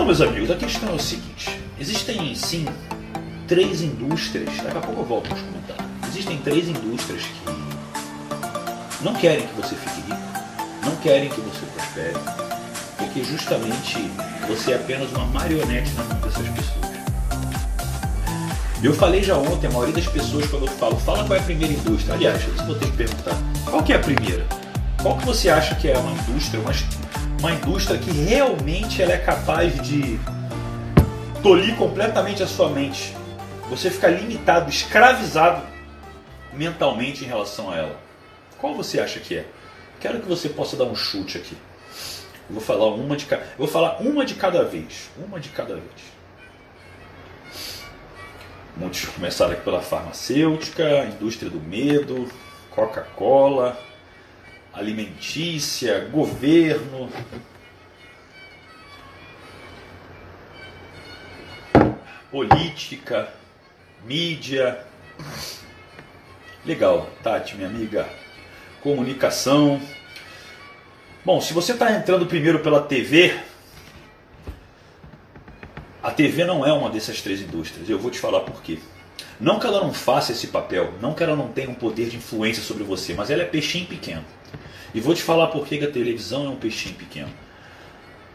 Então, meus amigos, a questão é o seguinte: existem sim três indústrias. Daqui a pouco eu volto nos comentários. Existem três indústrias que não querem que você fique rico, não querem que você prospere, porque justamente você é apenas uma marionete na mão dessas pessoas. Eu falei já ontem, a maioria das pessoas quando eu falo, fala qual é a primeira indústria. Aliás, eu vou ter que perguntar, qual que é a primeira? Qual que você acha que é uma indústria, uma, uma indústria que realmente ela é capaz de tolir completamente a sua mente? Você fica limitado, escravizado mentalmente em relação a ela. Qual você acha que é? Quero que você possa dar um chute aqui. Eu vou falar uma de cada, vou falar uma de cada vez, uma de cada vez. Muitos começaram aqui pela farmacêutica, indústria do medo, Coca-Cola, alimentícia, governo. Política, mídia. Legal, Tati, minha amiga. Comunicação. Bom, se você está entrando primeiro pela TV, a TV não é uma dessas três indústrias. Eu vou te falar por quê. Não que ela não faça esse papel, não que ela não tenha um poder de influência sobre você, mas ela é peixinho pequeno. E vou te falar por que a televisão é um peixinho pequeno.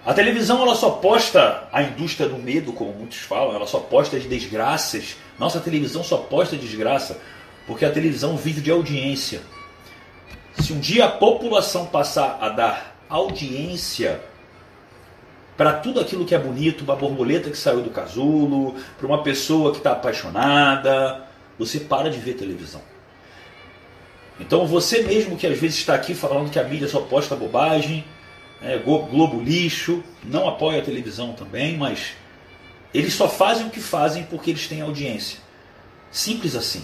A televisão ela só posta a indústria do medo, como muitos falam, ela só posta as desgraças. Nossa televisão só posta desgraça porque a televisão vive de audiência. Se um dia a população passar a dar audiência para tudo aquilo que é bonito, uma borboleta que saiu do casulo, para uma pessoa que está apaixonada, você para de ver televisão. Então você mesmo que às vezes está aqui falando que a mídia só posta bobagem, é, Globo lixo, não apoia a televisão também, mas eles só fazem o que fazem porque eles têm audiência. Simples assim.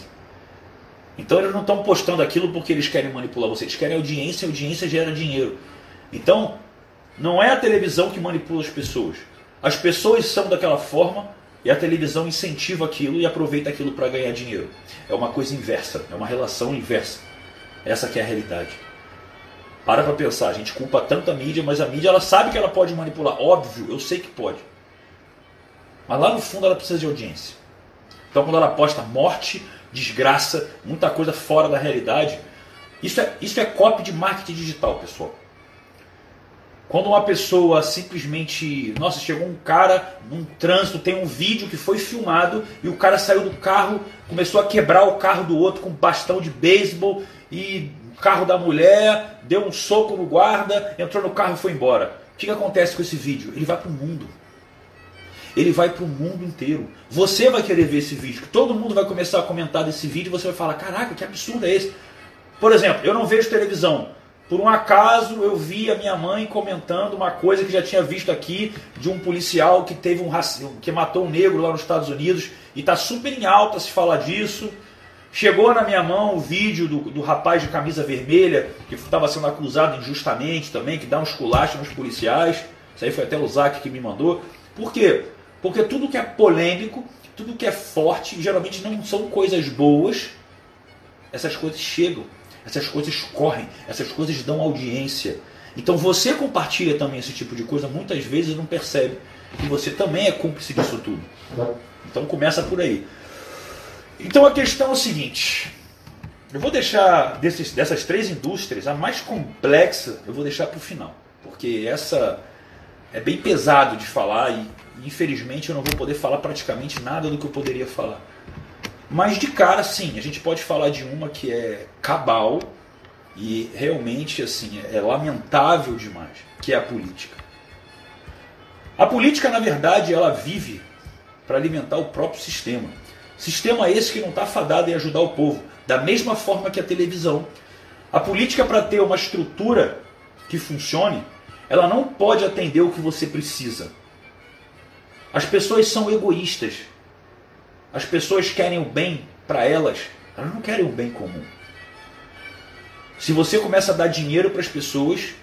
Então eles não estão postando aquilo porque eles querem manipular você, eles querem audiência, audiência gera dinheiro. Então não é a televisão que manipula as pessoas. As pessoas são daquela forma e a televisão incentiva aquilo e aproveita aquilo para ganhar dinheiro. É uma coisa inversa, é uma relação inversa. Essa que é a realidade. Para para pensar, a gente culpa tanto a mídia, mas a mídia ela sabe que ela pode manipular. Óbvio, eu sei que pode. Mas lá no fundo ela precisa de audiência. Então quando ela posta morte, desgraça, muita coisa fora da realidade, isso é, isso é copy de marketing digital, pessoal. Quando uma pessoa simplesmente, nossa, chegou um cara num trânsito, tem um vídeo que foi filmado e o cara saiu do carro, começou a quebrar o carro do outro com bastão de beisebol e o carro da mulher, deu um soco no guarda, entrou no carro e foi embora. O que, que acontece com esse vídeo? Ele vai para o mundo. Ele vai para o mundo inteiro. Você vai querer ver esse vídeo. Todo mundo vai começar a comentar desse vídeo e você vai falar: caraca, que absurdo é esse? Por exemplo, eu não vejo televisão. Por um acaso eu vi a minha mãe comentando uma coisa que já tinha visto aqui de um policial que teve um que matou um negro lá nos Estados Unidos e está super em alta se falar disso. Chegou na minha mão o vídeo do, do rapaz de camisa vermelha que estava sendo acusado injustamente também, que dá uns culachos nos policiais. Isso aí foi até o Zac que me mandou. Por quê? Porque tudo que é polêmico, tudo que é forte, geralmente não são coisas boas, essas coisas chegam. Essas coisas correm, essas coisas dão audiência. Então você compartilha também esse tipo de coisa, muitas vezes não percebe que você também é cúmplice disso tudo. Então começa por aí. Então a questão é o seguinte: eu vou deixar desses, dessas três indústrias, a mais complexa eu vou deixar para o final, porque essa é bem pesado de falar e infelizmente eu não vou poder falar praticamente nada do que eu poderia falar. Mas de cara, sim, a gente pode falar de uma que é cabal e realmente assim é lamentável demais, que é a política. A política, na verdade, ela vive para alimentar o próprio sistema. Sistema esse que não está fadado em ajudar o povo, da mesma forma que a televisão. A política, para ter uma estrutura que funcione, ela não pode atender o que você precisa. As pessoas são egoístas. As pessoas querem o bem para elas, elas não querem o bem comum. Se você começa a dar dinheiro para as pessoas,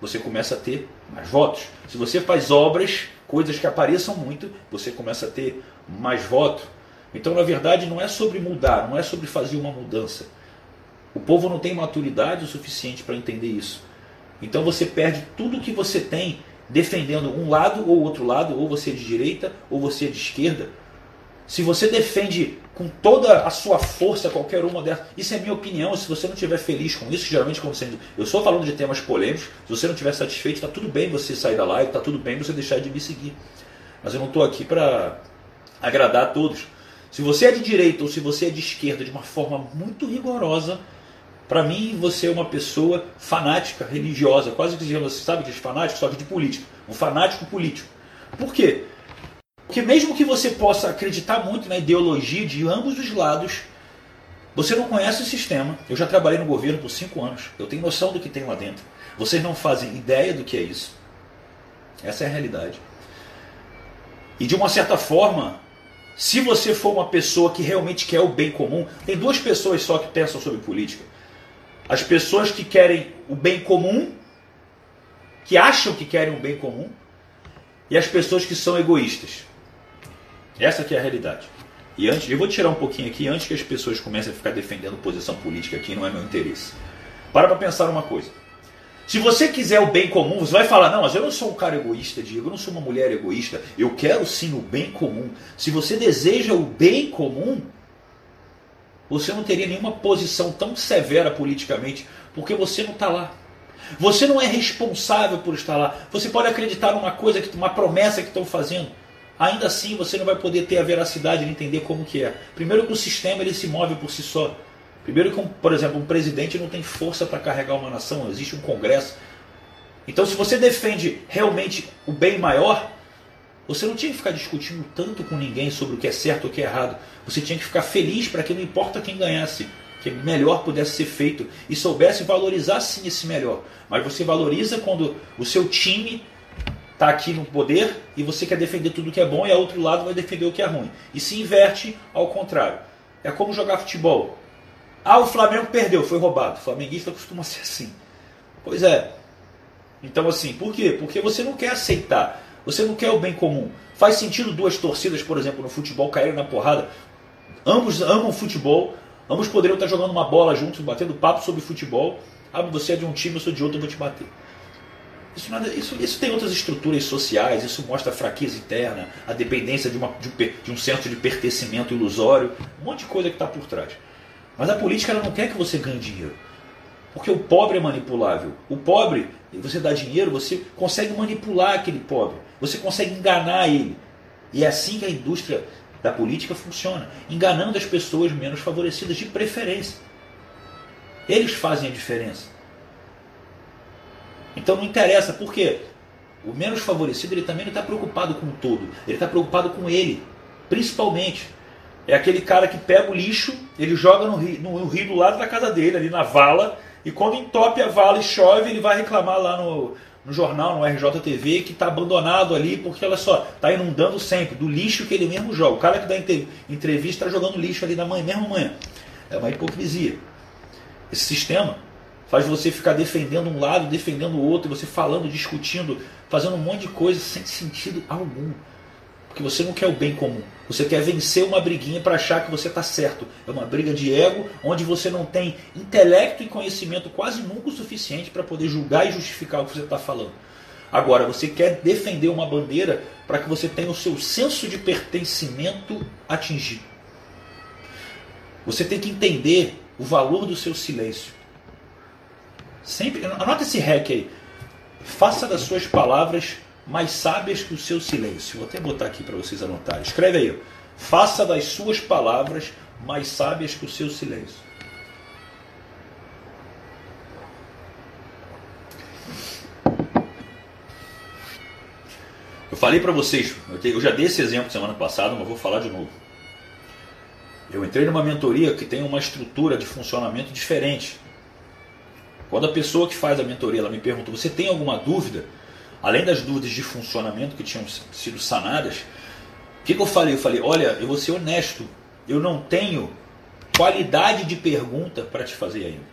você começa a ter mais votos. Se você faz obras, coisas que apareçam muito, você começa a ter mais votos. Então, na verdade, não é sobre mudar, não é sobre fazer uma mudança. O povo não tem maturidade o suficiente para entender isso. Então você perde tudo que você tem defendendo um lado ou outro lado, ou você é de direita ou você é de esquerda. Se você defende com toda a sua força qualquer uma dessas, isso é minha opinião. Se você não estiver feliz com isso, geralmente você, eu estou falando de temas polêmicos, se você não estiver satisfeito, está tudo bem você sair da live, está tudo bem você deixar de me seguir. Mas eu não estou aqui para agradar a todos. Se você é de direita ou se você é de esquerda de uma forma muito rigorosa, para mim você é uma pessoa fanática, religiosa, quase que você sabe que fanático, só que de política. Um fanático político. Por quê? Porque mesmo que você possa acreditar muito na ideologia de ambos os lados, você não conhece o sistema. Eu já trabalhei no governo por cinco anos. Eu tenho noção do que tem lá dentro. Vocês não fazem ideia do que é isso. Essa é a realidade. E de uma certa forma, se você for uma pessoa que realmente quer o bem comum, tem duas pessoas só que pensam sobre política. As pessoas que querem o bem comum, que acham que querem o bem comum, e as pessoas que são egoístas. Essa que é a realidade. E antes, eu vou tirar um pouquinho aqui, antes que as pessoas comecem a ficar defendendo posição política aqui, não é meu interesse. Para para pensar uma coisa. Se você quiser o bem comum, você vai falar: não, mas eu não sou um cara egoísta, Diego, eu não sou uma mulher egoísta, eu quero sim o bem comum. Se você deseja o bem comum, você não teria nenhuma posição tão severa politicamente, porque você não está lá. Você não é responsável por estar lá. Você pode acreditar numa coisa, uma promessa que estão fazendo. Ainda assim, você não vai poder ter a veracidade de entender como que é. Primeiro que o sistema ele se move por si só. Primeiro que, um, por exemplo, um presidente não tem força para carregar uma nação, existe um congresso. Então, se você defende realmente o bem maior, você não tinha que ficar discutindo tanto com ninguém sobre o que é certo ou o que é errado. Você tinha que ficar feliz para que não importa quem ganhasse, que melhor pudesse ser feito e soubesse valorizar sim esse melhor. Mas você valoriza quando o seu time está aqui no poder e você quer defender tudo que é bom e a outro lado vai defender o que é ruim. E se inverte ao contrário. É como jogar futebol. Ah, o Flamengo perdeu, foi roubado. O flamenguista costuma ser assim. Pois é. Então, assim, por quê? Porque você não quer aceitar. Você não quer o bem comum. Faz sentido duas torcidas, por exemplo, no futebol caírem na porrada. Ambos amam futebol. Ambos poderiam estar jogando uma bola juntos, batendo papo sobre futebol. Ah, você é de um time, eu sou de outro, eu vou te bater. Isso, nada, isso, isso tem outras estruturas sociais, isso mostra a fraqueza interna, a dependência de, uma, de, um, de um senso de pertencimento ilusório, um monte de coisa que está por trás. Mas a política ela não quer que você ganhe dinheiro. Porque o pobre é manipulável. O pobre, você dá dinheiro, você consegue manipular aquele pobre. Você consegue enganar ele. E é assim que a indústria da política funciona enganando as pessoas menos favorecidas, de preferência. Eles fazem a diferença. Então não interessa, porque o menos favorecido ele também não está preocupado com o todo, ele está preocupado com ele, principalmente. É aquele cara que pega o lixo, ele joga no rio, no rio do lado da casa dele, ali na vala, e quando entope a vala e chove, ele vai reclamar lá no, no jornal, no RJTV, que está abandonado ali, porque olha só, está inundando sempre, do lixo que ele mesmo joga. O cara que dá entrevista está jogando lixo ali na manhã, mesmo manhã. É uma hipocrisia. Esse sistema faz você ficar defendendo um lado, defendendo o outro, você falando, discutindo, fazendo um monte de coisa sem sentido algum. Porque você não quer o bem comum. Você quer vencer uma briguinha para achar que você está certo. É uma briga de ego, onde você não tem intelecto e conhecimento quase nunca o suficiente para poder julgar e justificar o que você está falando. Agora, você quer defender uma bandeira para que você tenha o seu senso de pertencimento atingido. Você tem que entender o valor do seu silêncio. Sempre, anota esse hack aí. Faça das suas palavras mais sábias que o seu silêncio. Vou até botar aqui para vocês anotarem. Escreve aí. Faça das suas palavras mais sábias que o seu silêncio. Eu falei para vocês, eu já dei esse exemplo semana passada, mas vou falar de novo. Eu entrei numa mentoria que tem uma estrutura de funcionamento diferente. Quando a pessoa que faz a mentoria ela me pergunta: "Você tem alguma dúvida?" além das dúvidas de funcionamento que tinham sido sanadas, o que, que eu falei? Eu falei, olha, eu vou ser honesto, eu não tenho qualidade de pergunta para te fazer ainda.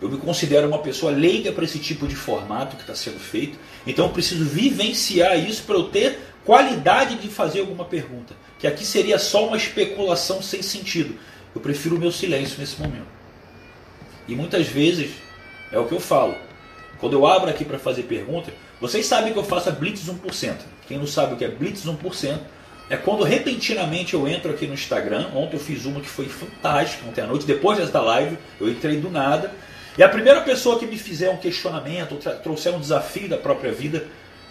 Eu me considero uma pessoa leiga para esse tipo de formato que está sendo feito, então eu preciso vivenciar isso para eu ter qualidade de fazer alguma pergunta. Que aqui seria só uma especulação sem sentido. Eu prefiro o meu silêncio nesse momento. E muitas vezes é o que eu falo. Quando eu abro aqui para fazer pergunta, Vocês sabem que eu faço a Blitz 1%. Quem não sabe o que é Blitz 1%, é quando repentinamente eu entro aqui no Instagram. Ontem eu fiz uma que foi fantástica, ontem à noite, depois desta live, eu entrei do nada. E a primeira pessoa que me fizer um questionamento, trouxer um desafio da própria vida,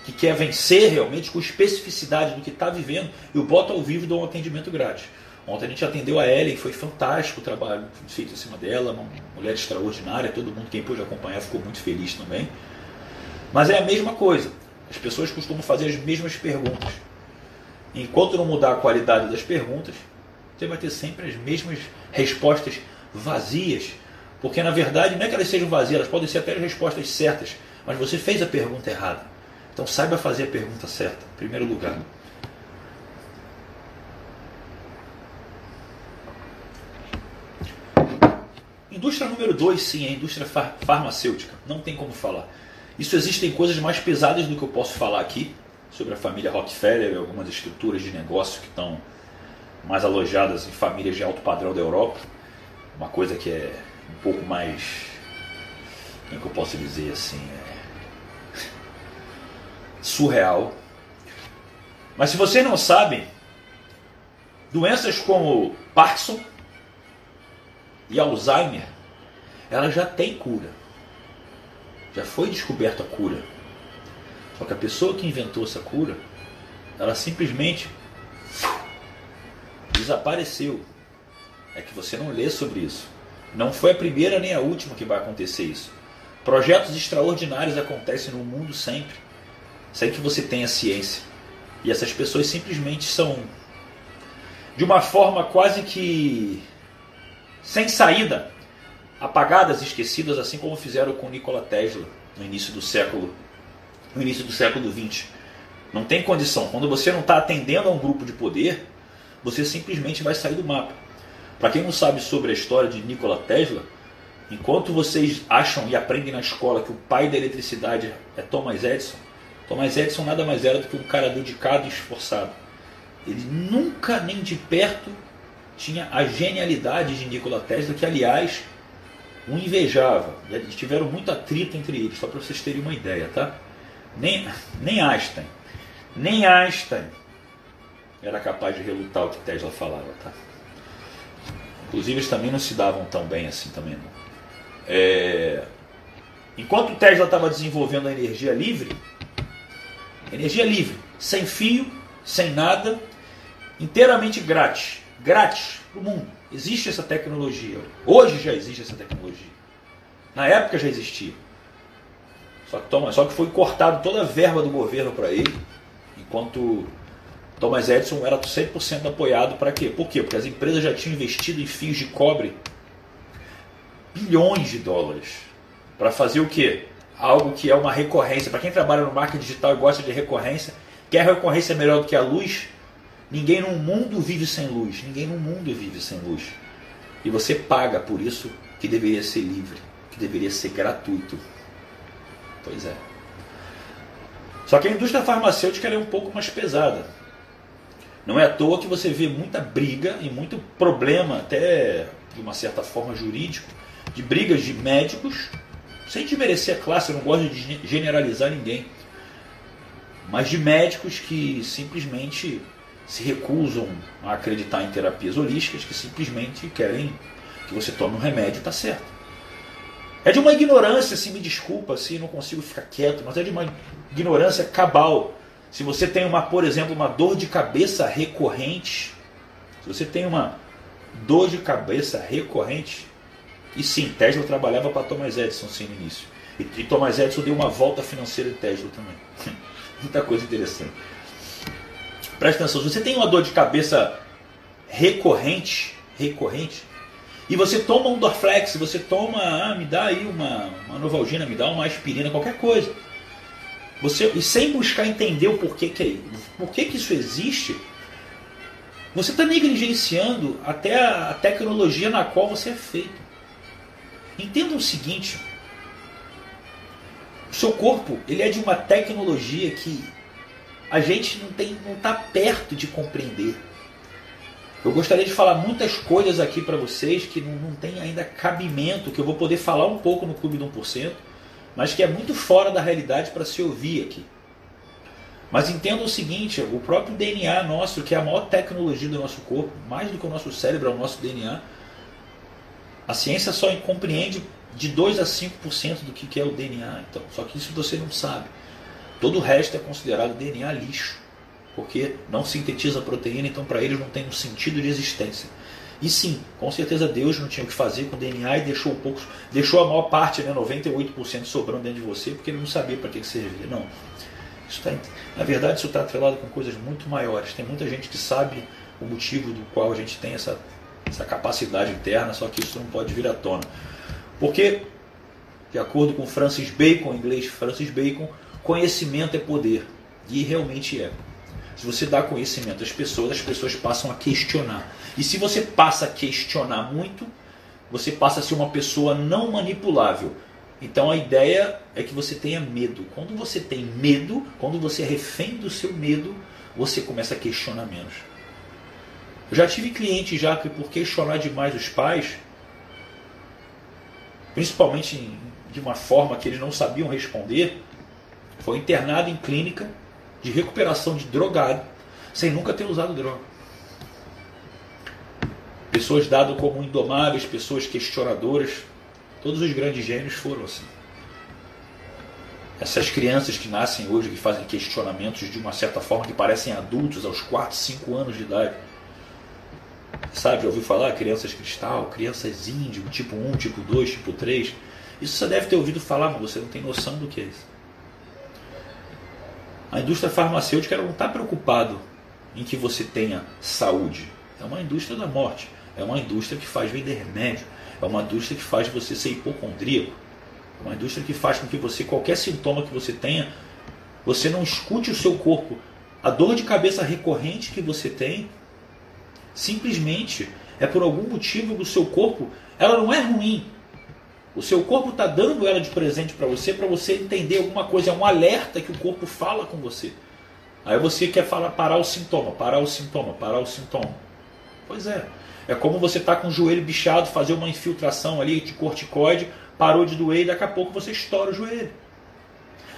que quer vencer realmente com especificidade do que está vivendo, eu boto ao vivo e dou um atendimento grátis. Ontem a gente atendeu a Ellen, foi fantástico o trabalho feito em cima dela, uma mulher extraordinária, todo mundo, quem pôde acompanhar, ficou muito feliz também. Mas é a mesma coisa, as pessoas costumam fazer as mesmas perguntas. Enquanto não mudar a qualidade das perguntas, você vai ter sempre as mesmas respostas vazias. Porque na verdade não é que elas sejam vazias, elas podem ser até as respostas certas, mas você fez a pergunta errada. Então saiba fazer a pergunta certa, em primeiro lugar. Indústria número 2, sim, é a indústria far farmacêutica. Não tem como falar. Isso existem coisas mais pesadas do que eu posso falar aqui sobre a família Rockefeller algumas estruturas de negócio que estão mais alojadas em famílias de alto padrão da Europa. Uma coisa que é um pouco mais. Como é que eu posso dizer assim? É... surreal. Mas se vocês não sabem, doenças como Parkinson e Alzheimer, elas já têm cura. Já foi descoberta a cura. Só que a pessoa que inventou essa cura, ela simplesmente desapareceu. É que você não lê sobre isso. Não foi a primeira nem a última que vai acontecer isso. Projetos extraordinários acontecem no mundo sempre, sem que você tenha ciência. E essas pessoas simplesmente são, de uma forma quase que sem saída, apagadas, esquecidas, assim como fizeram com Nikola Tesla no início do século no início do século XX. Não tem condição. Quando você não está atendendo a um grupo de poder, você simplesmente vai sair do mapa. Para quem não sabe sobre a história de Nikola Tesla, enquanto vocês acham e aprendem na escola que o pai da eletricidade é Thomas Edison, Thomas Edison nada mais era do que um cara dedicado e esforçado. Ele nunca nem de perto tinha a genialidade de Nikola Tesla, que aliás um invejava. Eles tiveram muito atrito entre eles, só para vocês terem uma ideia, tá? Nem, nem Einstein, nem Einstein era capaz de relutar o que Tesla falava, tá? Inclusive eles também não se davam tão bem assim também não. É... Enquanto Tesla estava desenvolvendo a energia livre, energia livre, sem fio, sem nada, inteiramente grátis, grátis para o mundo. Existe essa tecnologia. Hoje já existe essa tecnologia. Na época já existia. Só que, Thomas, só que foi cortado toda a verba do governo para ele, enquanto Thomas Edison era 100% apoiado para quê? Por quê? Porque as empresas já tinham investido em fios de cobre bilhões de dólares para fazer o quê? Algo que é uma recorrência. Para quem trabalha no marketing digital e gosta de recorrência, quer recorrência melhor do que a luz? Ninguém no mundo vive sem luz. Ninguém no mundo vive sem luz. E você paga por isso que deveria ser livre, que deveria ser gratuito. Pois é. Só que a indústria farmacêutica é um pouco mais pesada. Não é à toa que você vê muita briga e muito problema, até de uma certa forma jurídico, de brigas de médicos, sem desmerecer a classe, eu não gosto de generalizar ninguém, mas de médicos que simplesmente se recusam a acreditar em terapias holísticas que simplesmente querem que você tome um remédio e está certo. É de uma ignorância, se me desculpa, se não consigo ficar quieto, mas é de uma ignorância cabal. Se você tem uma, por exemplo, uma dor de cabeça recorrente, se você tem uma dor de cabeça recorrente, e sim, Tesla trabalhava para Thomas Edison sim, no início. E, e Thomas Edison deu uma volta financeira em Tesla também. Muita coisa interessante. Presta atenção, se você tem uma dor de cabeça recorrente, recorrente, e você toma um Dorflex, você toma, ah, me dá aí uma, uma Novalgina, me dá uma aspirina, qualquer coisa. Você, e sem buscar entender o porquê que, é, por que isso existe, você está negligenciando até a, a tecnologia na qual você é feito. Entenda o seguinte, o seu corpo ele é de uma tecnologia que a gente não tem não está perto de compreender. Eu gostaria de falar muitas coisas aqui para vocês que não, não tem ainda cabimento, que eu vou poder falar um pouco no Clube do 1%, mas que é muito fora da realidade para se ouvir aqui. Mas entenda o seguinte: o próprio DNA nosso, que é a maior tecnologia do nosso corpo, mais do que o nosso cérebro, é o nosso DNA. A ciência só compreende de 2 a 5% do que é o DNA. Então, só que isso você não sabe. Todo o resto é considerado DNA lixo, porque não sintetiza proteína, então para eles não tem um sentido de existência. E sim, com certeza Deus não tinha o que fazer com o DNA e deixou poucos, deixou a maior parte, né, 98% sobrando dentro de você, porque ele não sabia para que, que servia. Não. Isso tá, na verdade, isso está atrelado com coisas muito maiores. Tem muita gente que sabe o motivo do qual a gente tem essa, essa capacidade interna, só que isso não pode vir à tona. Porque, de acordo com Francis Bacon, em inglês Francis Bacon, conhecimento é poder. E realmente é. Se você dá conhecimento às pessoas, as pessoas passam a questionar. E se você passa a questionar muito, você passa a ser uma pessoa não manipulável. Então a ideia é que você tenha medo. Quando você tem medo, quando você é refém do seu medo, você começa a questionar menos. Eu já tive clientes já que por questionar demais os pais, principalmente de uma forma que eles não sabiam responder, foi internado em clínica de recuperação de drogado, sem nunca ter usado droga. Pessoas dadas como indomáveis, pessoas questionadoras, todos os grandes gênios foram assim. Essas crianças que nascem hoje, que fazem questionamentos de uma certa forma, que parecem adultos aos 4, 5 anos de idade. Sabe, já ouviu falar? Crianças cristal, crianças índio, tipo 1, tipo 2, tipo 3. Isso você deve ter ouvido falar, mas você não tem noção do que é isso. A indústria farmacêutica não está preocupado em que você tenha saúde. É uma indústria da morte. É uma indústria que faz vender remédio. É uma indústria que faz você ser hipocondríaco. É uma indústria que faz com que você, qualquer sintoma que você tenha, você não escute o seu corpo. A dor de cabeça recorrente que você tem, simplesmente é por algum motivo do seu corpo. Ela não é ruim, o seu corpo está dando ela de presente para você, para você entender alguma coisa. É um alerta que o corpo fala com você. Aí você quer falar, parar o sintoma, parar o sintoma, parar o sintoma. Pois é. É como você está com o joelho bichado, fazer uma infiltração ali de corticoide, parou de doer e daqui a pouco você estoura o joelho.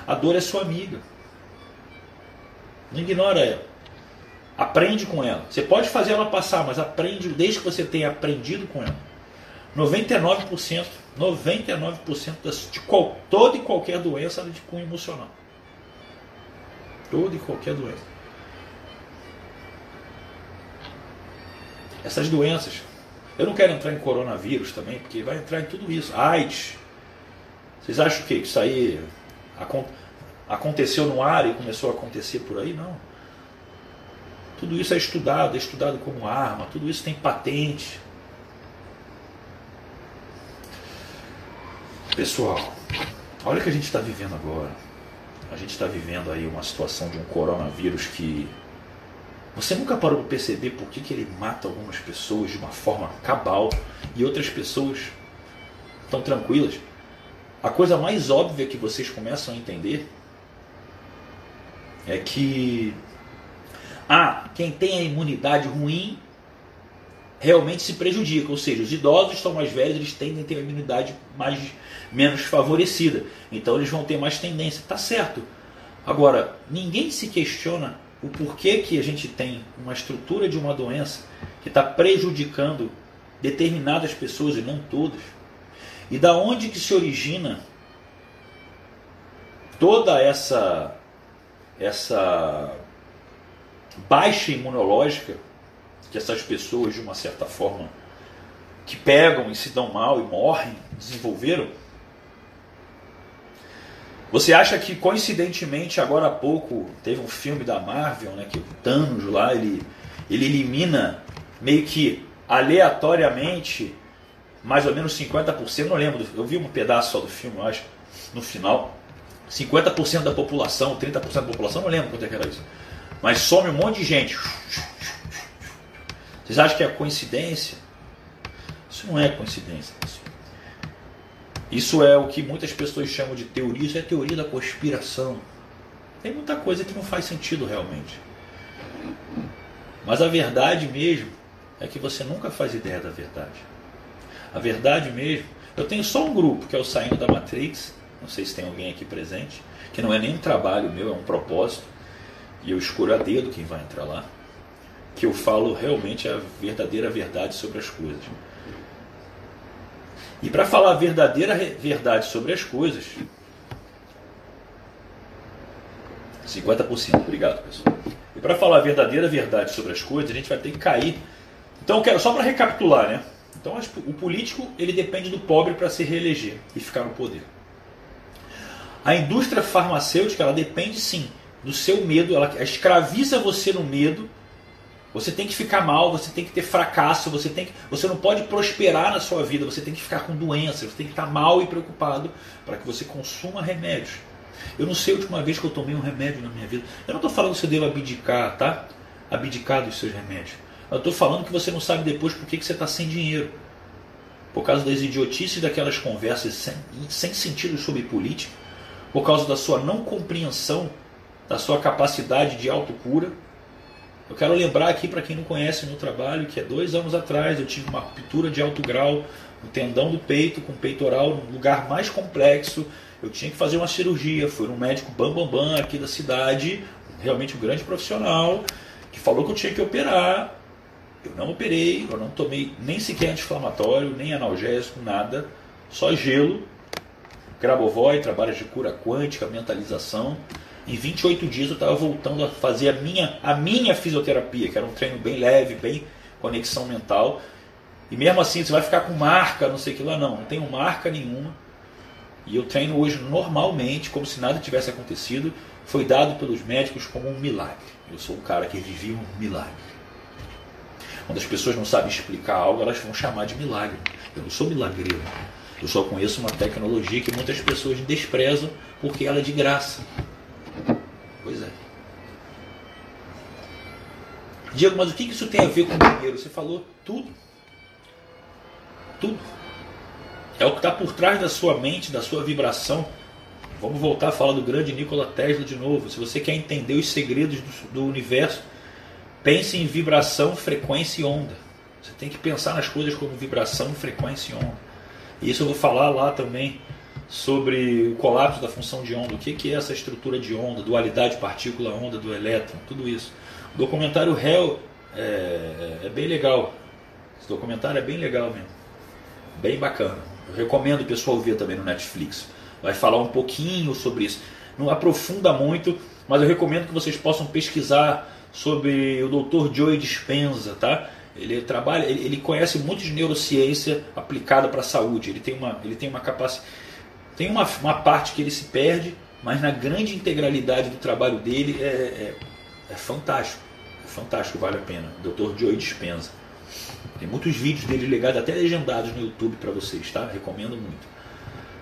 A dor é sua amiga. Não ignora ela. Aprende com ela. Você pode fazer ela passar, mas aprende desde que você tenha aprendido com ela. 99%, 99% das, de qual, toda e qualquer doença é de cunho emocional. Toda e qualquer doença. Essas doenças, eu não quero entrar em coronavírus também, porque vai entrar em tudo isso. AIDS. Vocês acham que isso aí aconteceu no ar e começou a acontecer por aí? Não. Tudo isso é estudado, é estudado como arma, tudo isso tem patente. Pessoal, olha o que a gente está vivendo agora. A gente está vivendo aí uma situação de um coronavírus que você nunca parou para perceber por que, que ele mata algumas pessoas de uma forma cabal e outras pessoas estão tranquilas. A coisa mais óbvia que vocês começam a entender é que ah, quem tem a imunidade ruim realmente se prejudica. Ou seja, os idosos estão mais velhos, eles tendem a ter uma imunidade mais, menos favorecida. Então eles vão ter mais tendência. Tá certo. Agora, ninguém se questiona o porquê que a gente tem uma estrutura de uma doença que está prejudicando determinadas pessoas e não todas. E da onde que se origina toda essa essa baixa imunológica que essas pessoas, de uma certa forma, que pegam e se dão mal e morrem, desenvolveram? Você acha que coincidentemente agora há pouco teve um filme da Marvel, né, que o Thanos lá ele, ele elimina meio que aleatoriamente mais ou menos 50%, não lembro, eu vi um pedaço só do filme, eu acho, no final. 50% da população, 30% da população, não lembro quanto é que era isso. Mas some um monte de gente. Vocês acham que é coincidência? Isso não é coincidência. Isso é o que muitas pessoas chamam de teoria, isso é teoria da conspiração. Tem muita coisa que não faz sentido realmente. Mas a verdade mesmo é que você nunca faz ideia da verdade. A verdade mesmo. Eu tenho só um grupo, que é o Saindo da Matrix, não sei se tem alguém aqui presente, que não é nem um trabalho meu, é um propósito, e eu escolho a dedo quem vai entrar lá, que eu falo realmente a verdadeira verdade sobre as coisas. E para falar a verdadeira verdade sobre as coisas, 50%, obrigado pessoal. E para falar a verdadeira verdade sobre as coisas, a gente vai ter que cair. Então, quero só para recapitular, né? Então, o político ele depende do pobre para se reeleger e ficar no poder. A indústria farmacêutica ela depende sim do seu medo, ela escraviza você no medo. Você tem que ficar mal, você tem que ter fracasso, você tem que, você não pode prosperar na sua vida, você tem que ficar com doença, você tem que estar mal e preocupado para que você consuma remédios. Eu não sei a última vez que eu tomei um remédio na minha vida. Eu não estou falando que você deva abdicar, tá? Abdicar dos seus remédios. Eu estou falando que você não sabe depois por que, que você está sem dinheiro. Por causa das idiotices daquelas conversas sem, sem sentido sobre política, por causa da sua não compreensão da sua capacidade de autocura. Eu quero lembrar aqui para quem não conhece meu trabalho que há dois anos atrás eu tive uma ruptura de alto grau no tendão do peito, com peitoral, no lugar mais complexo. Eu tinha que fazer uma cirurgia. Foi um médico bambambam bam, bam, aqui da cidade, realmente um grande profissional, que falou que eu tinha que operar. Eu não operei, eu não tomei nem sequer anti-inflamatório, nem analgésico, nada, só gelo, Grabovoi, trabalhos de cura quântica, mentalização. Em 28 dias eu estava voltando a fazer a minha, a minha fisioterapia, que era um treino bem leve, bem conexão mental. E mesmo assim você vai ficar com marca, não sei o que lá, não, não tenho marca nenhuma. E eu treino hoje normalmente, como se nada tivesse acontecido. Foi dado pelos médicos como um milagre. Eu sou o cara que vivia um milagre. Quando as pessoas não sabem explicar algo, elas vão chamar de milagre. Eu não sou milagreiro. Eu só conheço uma tecnologia que muitas pessoas desprezam porque ela é de graça. Pois é. Diego, mas o que isso tem a ver com dinheiro? Você falou tudo. Tudo. É o que está por trás da sua mente, da sua vibração. Vamos voltar a falar do grande Nikola Tesla de novo. Se você quer entender os segredos do, do universo, pense em vibração, frequência e onda. Você tem que pensar nas coisas como vibração, frequência e onda. E isso eu vou falar lá também sobre o colapso da função de onda, o que é essa estrutura de onda, dualidade partícula-onda do elétron, tudo isso. O documentário Hell é, é, bem legal. Esse documentário é bem legal mesmo. Bem bacana. Eu recomendo o pessoal ver também no Netflix. Vai falar um pouquinho sobre isso. Não aprofunda muito, mas eu recomendo que vocês possam pesquisar sobre o Dr. Joey Dispenza, tá? Ele trabalha, ele, ele conhece muito de neurociência aplicada para a saúde. Ele tem uma, ele tem uma capacidade, tem uma, uma parte que ele se perde, mas na grande integralidade do trabalho dele é, é, é fantástico. É fantástico, vale a pena. Dr. Joey Dispenza. Tem muitos vídeos dele legados, até legendados no YouTube para vocês, tá? Recomendo muito.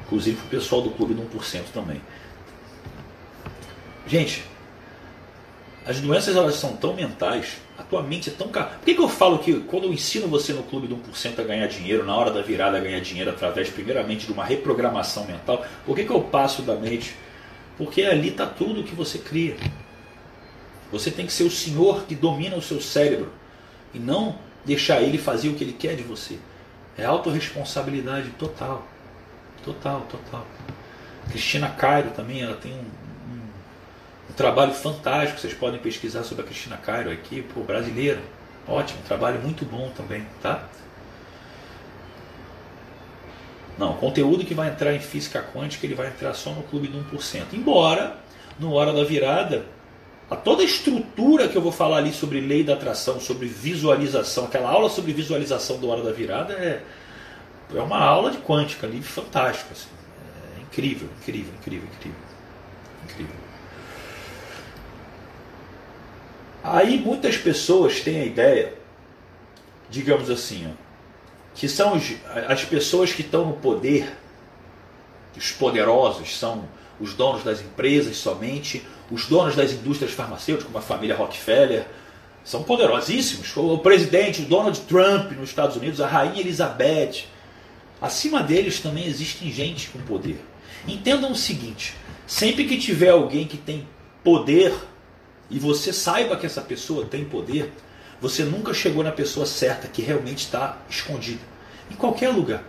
Inclusive o pessoal do Clube do 1% também. Gente, as doenças elas são tão mentais, a tua mente é tão. Por que, que eu falo que quando eu ensino você no Clube do 1% a ganhar dinheiro, na hora da virada a ganhar dinheiro através, primeiramente, de uma reprogramação mental, por que, que eu passo da mente? Porque ali está tudo que você cria. Você tem que ser o senhor que domina o seu cérebro e não deixar ele fazer o que ele quer de você. É autorresponsabilidade total. Total, total. Cristina Cairo também, ela tem um, um, trabalho fantástico. Vocês podem pesquisar sobre a Cristina Cairo aqui, pô, brasileira. Ótimo, trabalho muito bom também, tá? Não, conteúdo que vai entrar em física quântica, ele vai entrar só no clube do 1%. Embora, no hora da virada, a toda a estrutura que eu vou falar ali sobre lei da atração, sobre visualização, aquela aula sobre visualização do Hora da Virada é, é uma aula de quântica ali, fantástica. Assim. É incrível, incrível, incrível, incrível. Incrível. Aí muitas pessoas têm a ideia, digamos assim, ó, que são os, as pessoas que estão no poder, os poderosos, são os donos das empresas somente, os donos das indústrias farmacêuticas, como a família Rockefeller, são poderosíssimos. O presidente Donald Trump nos Estados Unidos, a rainha Elizabeth. Acima deles também existe gente com poder. Entendam o seguinte: sempre que tiver alguém que tem poder e você saiba que essa pessoa tem poder, você nunca chegou na pessoa certa que realmente está escondida. Em qualquer lugar.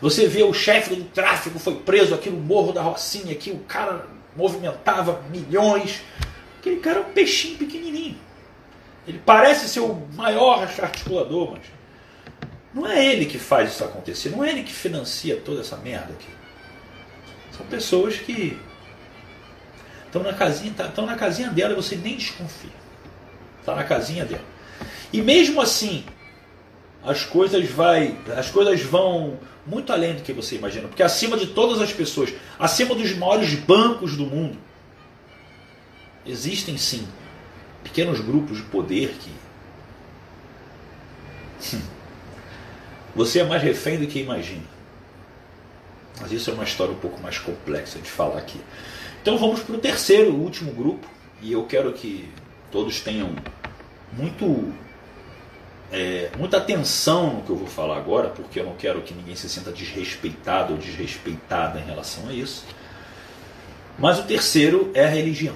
Você vê o chefe do tráfico foi preso aqui no Morro da Rocinha, que o cara movimentava milhões. Aquele cara é um peixinho pequenininho. Ele parece ser o maior articulador, mas não é ele que faz isso acontecer, não é ele que financia toda essa merda aqui. São pessoas que estão na casinha, estão tá, na casinha dela e você nem desconfia. Está na casinha dela. E mesmo assim, as coisas vai, as coisas vão muito além do que você imagina, porque acima de todas as pessoas, acima dos maiores bancos do mundo, existem sim pequenos grupos de poder que você é mais refém do que imagina. Mas isso é uma história um pouco mais complexa de falar aqui. Então vamos para o terceiro, último grupo, e eu quero que todos tenham muito é, muita atenção no que eu vou falar agora, porque eu não quero que ninguém se sinta desrespeitado ou desrespeitada em relação a isso. Mas o terceiro é a religião.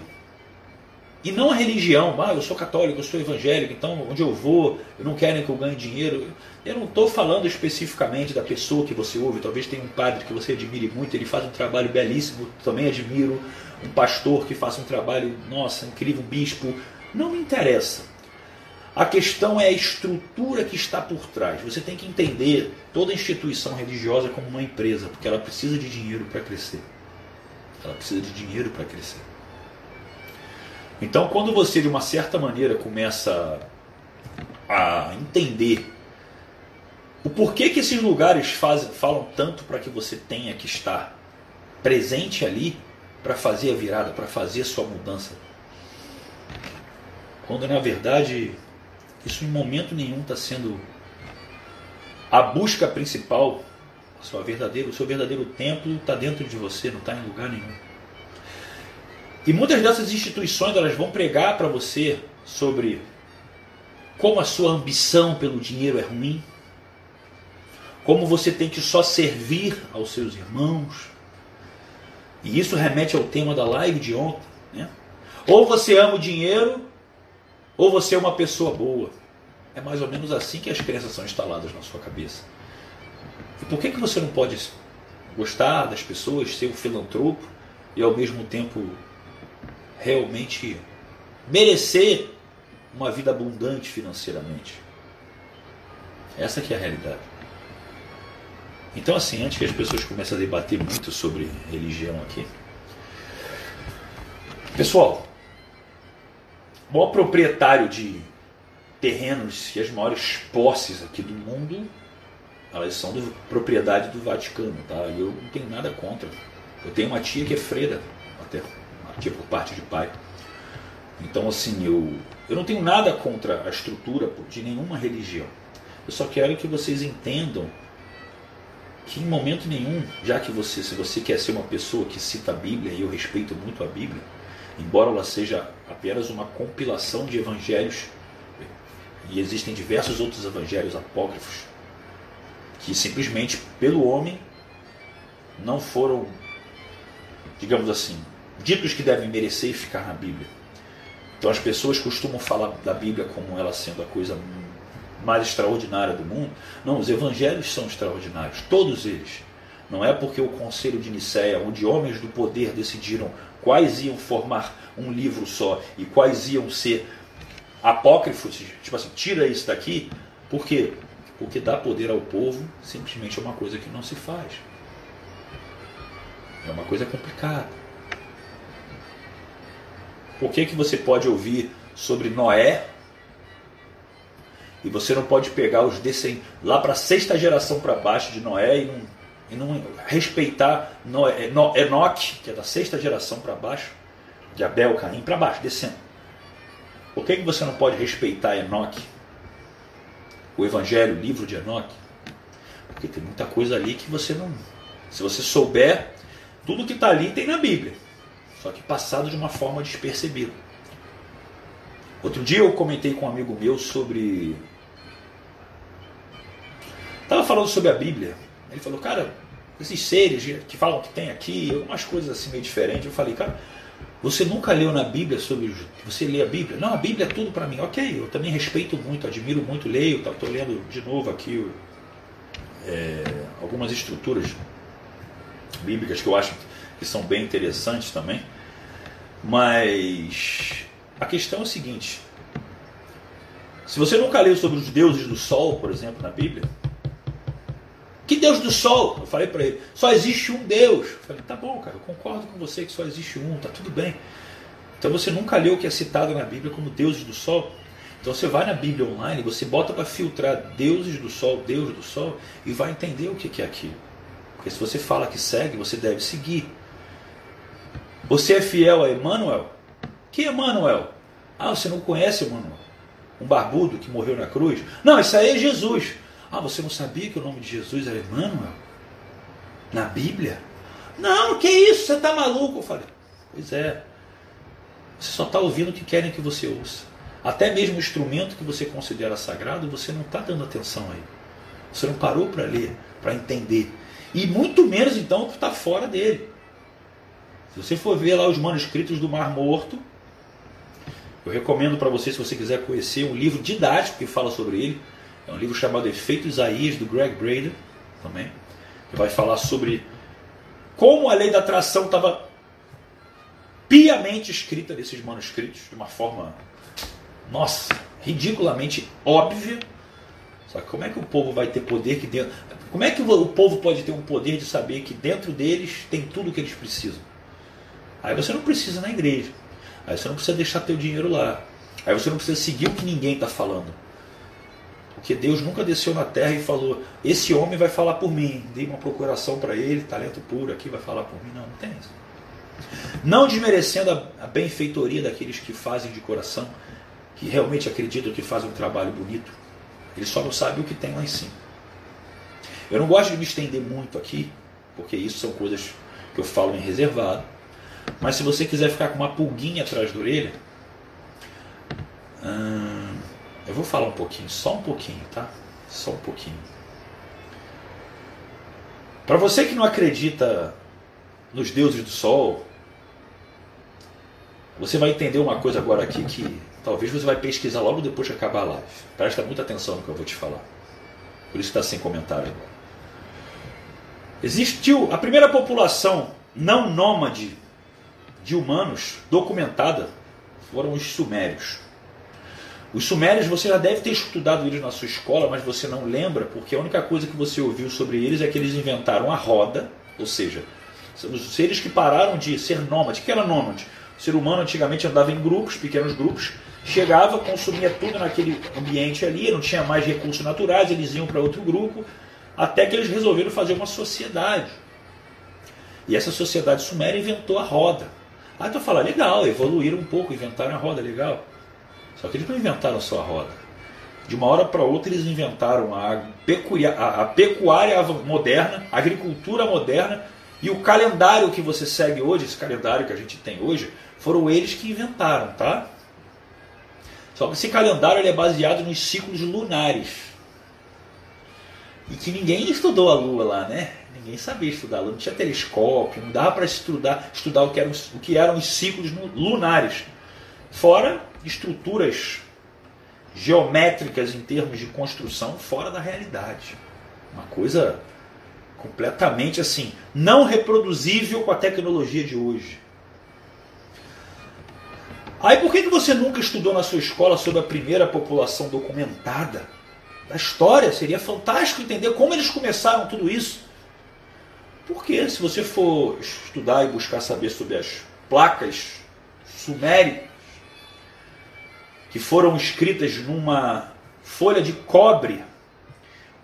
E não a religião, ah, eu sou católico, eu sou evangélico, então onde eu vou, eu não quero que eu ganhe dinheiro. Eu não estou falando especificamente da pessoa que você ouve, talvez tenha um padre que você admire muito, ele faz um trabalho belíssimo, também admiro, um pastor que faça um trabalho, nossa, incrível, um bispo. Não me interessa. A questão é a estrutura que está por trás. Você tem que entender toda instituição religiosa como uma empresa, porque ela precisa de dinheiro para crescer. Ela precisa de dinheiro para crescer. Então, quando você, de uma certa maneira, começa a entender o porquê que esses lugares fazem, falam tanto para que você tenha que estar presente ali para fazer a virada, para fazer a sua mudança. Quando na verdade isso em momento nenhum está sendo a busca principal, a sua verdadeira, o seu verdadeiro templo está dentro de você, não está em lugar nenhum. E muitas dessas instituições elas vão pregar para você sobre como a sua ambição pelo dinheiro é ruim, como você tem que só servir aos seus irmãos. E isso remete ao tema da live de ontem. Né? Ou você ama o dinheiro, ou você é uma pessoa boa. É mais ou menos assim que as crenças são instaladas na sua cabeça. E por que, que você não pode gostar das pessoas, ser um filantropo e ao mesmo tempo realmente merecer uma vida abundante financeiramente. Essa que é a realidade. Então assim, antes que as pessoas comecem a debater muito sobre religião aqui. Pessoal, o maior proprietário de terrenos e as maiores posses aqui do mundo, elas são de propriedade do Vaticano, tá? E eu não tenho nada contra. Eu tenho uma tia que é freira, até tia por parte de pai. Então, assim, eu, eu não tenho nada contra a estrutura de nenhuma religião. Eu só quero que vocês entendam que em momento nenhum, já que você, se você quer ser uma pessoa que cita a Bíblia, e eu respeito muito a Bíblia, embora ela seja apenas uma compilação de evangelhos, e existem diversos outros evangelhos apócrifos, que simplesmente pelo homem não foram, digamos assim, ditos que devem merecer e ficar na Bíblia. Então as pessoas costumam falar da Bíblia como ela sendo a coisa mais extraordinária do mundo. Não, os evangelhos são extraordinários, todos eles. Não é porque o conselho de Nicéia, onde homens do poder decidiram quais iam formar um livro só e quais iam ser apócrifos, tipo assim, tira isso daqui, por quê? Porque dar poder ao povo simplesmente é uma coisa que não se faz. É uma coisa complicada. Por que, que você pode ouvir sobre Noé e você não pode pegar os descendentes lá para a sexta geração para baixo de Noé e não, e não respeitar Noé, Enoque, que é da sexta geração para baixo, de Abel, Caim, para baixo, descendo. Por que, que você não pode respeitar Enoque? O Evangelho, o livro de Enoque? Porque tem muita coisa ali que você não. Se você souber, tudo que está ali tem na Bíblia só que passado de uma forma despercebida. Outro dia eu comentei com um amigo meu sobre. Estava falando sobre a Bíblia. Ele falou, cara, esses seres que falam que tem aqui, algumas coisas assim meio diferentes. Eu falei, cara, você nunca leu na Bíblia sobre. Você lê a Bíblia? Não, a Bíblia é tudo para mim. Ok, eu também respeito muito, admiro muito, leio. Estou lendo de novo aqui é, algumas estruturas bíblicas que eu acho que são bem interessantes também. Mas a questão é o seguinte: se você nunca leu sobre os deuses do sol, por exemplo, na Bíblia, que Deus do sol? Eu falei para ele, só existe um Deus. Eu falei, tá bom, cara, eu concordo com você que só existe um, tá tudo bem. Então você nunca leu o que é citado na Bíblia como deuses do sol? Então você vai na Bíblia online, você bota para filtrar deuses do sol, Deus do sol, e vai entender o que é aquilo. Porque se você fala que segue, você deve seguir. Você é fiel a Emmanuel? Que Emmanuel? Ah, você não conhece Emmanuel? Um barbudo que morreu na cruz? Não, isso aí é Jesus. Ah, você não sabia que o nome de Jesus era Emmanuel? Na Bíblia? Não, que isso? Você está maluco? Eu falei, pois é. Você só está ouvindo o que querem que você ouça. Até mesmo o instrumento que você considera sagrado, você não está dando atenção aí. Você não parou para ler, para entender. E muito menos então o que está fora dele. Se você for ver lá os manuscritos do Mar Morto, eu recomendo para você, se você quiser conhecer, um livro didático que fala sobre ele. É um livro chamado Efeito Isaías, do Greg Braden, também. Que vai falar sobre como a lei da atração estava piamente escrita nesses manuscritos, de uma forma, nossa, ridiculamente óbvia. Só que como é que o povo vai ter poder que dentro. Como é que o povo pode ter um poder de saber que dentro deles tem tudo o que eles precisam? Aí você não precisa na igreja. Aí você não precisa deixar teu dinheiro lá. Aí você não precisa seguir o que ninguém está falando. Porque Deus nunca desceu na terra e falou: esse homem vai falar por mim. Dei uma procuração para ele, talento puro aqui, vai falar por mim. Não, não tem isso. Não desmerecendo a, a benfeitoria daqueles que fazem de coração, que realmente acreditam que fazem um trabalho bonito. Eles só não sabem o que tem lá em cima. Eu não gosto de me estender muito aqui, porque isso são coisas que eu falo em reservado. Mas se você quiser ficar com uma pulguinha atrás da orelha, hum, eu vou falar um pouquinho, só um pouquinho, tá? Só um pouquinho. Para você que não acredita nos deuses do sol, você vai entender uma coisa agora aqui que talvez você vai pesquisar logo depois de acabar a live. Presta muita atenção no que eu vou te falar. Por isso está sem comentário agora. Existiu a primeira população não nômade de humanos documentada foram os sumérios. Os sumérios você já deve ter estudado eles na sua escola, mas você não lembra, porque a única coisa que você ouviu sobre eles é que eles inventaram a roda, ou seja, são os seres que pararam de ser nômades. O que era nômade? O ser humano antigamente andava em grupos, pequenos grupos, chegava, consumia tudo naquele ambiente ali, não tinha mais recursos naturais, eles iam para outro grupo, até que eles resolveram fazer uma sociedade. E essa sociedade suméria inventou a roda. Aí tu fala, legal, evoluíram um pouco, inventaram a roda, legal. Só que eles não inventaram só a roda. De uma hora para outra eles inventaram a, pecuária, a pecuária moderna, a agricultura moderna e o calendário que você segue hoje, esse calendário que a gente tem hoje, foram eles que inventaram, tá? Só que esse calendário ele é baseado nos ciclos lunares. E que ninguém estudou a Lua lá, né? Ninguém sabia estudar, não tinha telescópio, não dava para estudar, estudar o, que eram, o que eram os ciclos lunares. Fora estruturas geométricas em termos de construção fora da realidade. Uma coisa completamente assim, não reproduzível com a tecnologia de hoje. Aí por que, que você nunca estudou na sua escola sobre a primeira população documentada da história? Seria fantástico entender como eles começaram tudo isso. Porque se você for estudar e buscar saber sobre as placas suméricas, que foram escritas numa folha de cobre,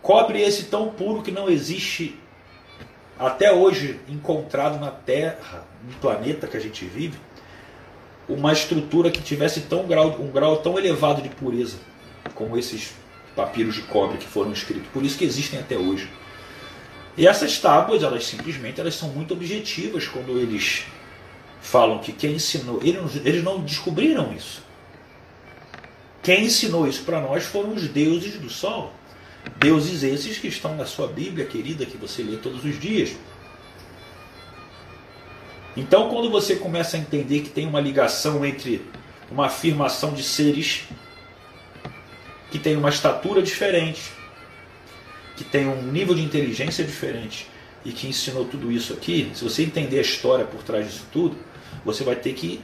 cobre esse tão puro que não existe até hoje encontrado na Terra, no planeta que a gente vive, uma estrutura que tivesse tão grau, um grau tão elevado de pureza como esses papiros de cobre que foram escritos. Por isso que existem até hoje. E essas tábuas, elas simplesmente elas são muito objetivas quando eles falam que quem ensinou. Eles, eles não descobriram isso. Quem ensinou isso para nós foram os deuses do sol. Deuses esses que estão na sua Bíblia querida, que você lê todos os dias. Então, quando você começa a entender que tem uma ligação entre uma afirmação de seres que têm uma estatura diferente, que tem um nível de inteligência diferente e que ensinou tudo isso aqui, se você entender a história por trás disso tudo, você vai ter que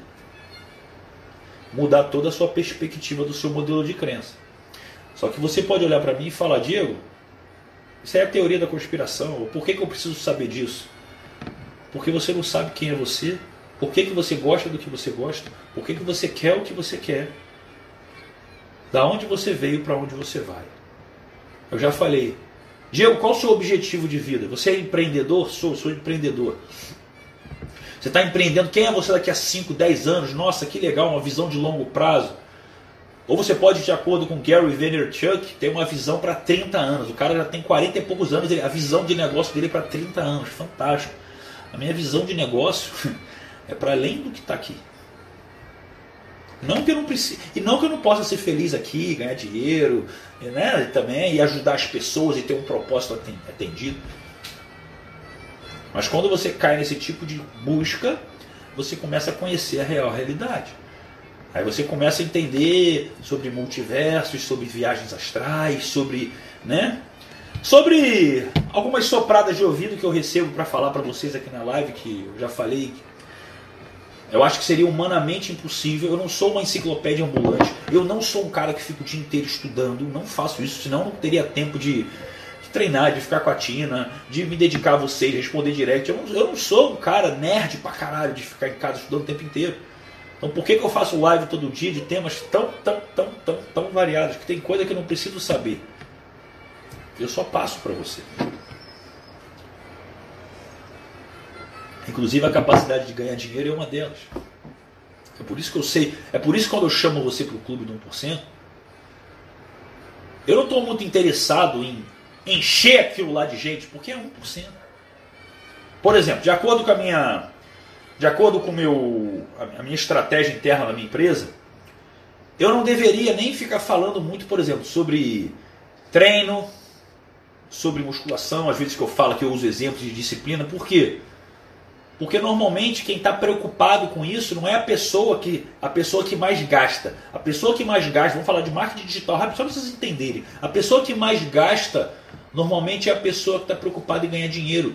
mudar toda a sua perspectiva do seu modelo de crença. Só que você pode olhar para mim e falar, Diego, isso é a teoria da conspiração, por que, que eu preciso saber disso? Porque você não sabe quem é você, por que, que você gosta do que você gosta, por que, que você quer o que você quer, da onde você veio para onde você vai. Eu já falei, Diego, qual o seu objetivo de vida? Você é empreendedor? Sou, sou empreendedor. Você está empreendendo, quem é você daqui a 5, 10 anos? Nossa, que legal, uma visão de longo prazo. Ou você pode, de acordo com Gary Vaynerchuk, ter uma visão para 30 anos. O cara já tem 40 e poucos anos, a visão de negócio dele é para 30 anos. Fantástico. A minha visão de negócio é para além do que está aqui. Não que eu não precise, e não que eu não possa ser feliz aqui, ganhar dinheiro, né, também e ajudar as pessoas e ter um propósito atendido. Mas quando você cai nesse tipo de busca, você começa a conhecer a real realidade. Aí você começa a entender sobre multiversos, sobre viagens astrais, sobre, né? Sobre algumas sopradas de ouvido que eu recebo para falar para vocês aqui na live, que eu já falei. Eu acho que seria humanamente impossível. Eu não sou uma enciclopédia ambulante. Eu não sou um cara que fica o dia inteiro estudando. Não faço isso, senão eu não teria tempo de, de treinar, de ficar com a Tina, de me dedicar a vocês, responder direct. Eu não, eu não sou um cara nerd pra caralho de ficar em casa estudando o tempo inteiro. Então por que, que eu faço live todo dia de temas tão, tão, tão, tão, tão variados, que tem coisa que eu não preciso saber? Eu só passo para você. Inclusive a capacidade de ganhar dinheiro é uma delas. É por isso que eu sei, é por isso que quando eu chamo você para o clube do 1%, eu não estou muito interessado em encher aquilo lá de gente, porque é 1%. Por exemplo, de acordo com a minha de acordo com meu, a minha estratégia interna na minha empresa, eu não deveria nem ficar falando muito, por exemplo, sobre treino, sobre musculação, às vezes que eu falo que eu uso exemplos de disciplina, por quê? Normalmente quem está preocupado com isso não é a pessoa que a pessoa que mais gasta. A pessoa que mais gasta, vamos falar de marketing digital rápido, só para vocês entenderem. A pessoa que mais gasta normalmente é a pessoa que está preocupada em ganhar dinheiro.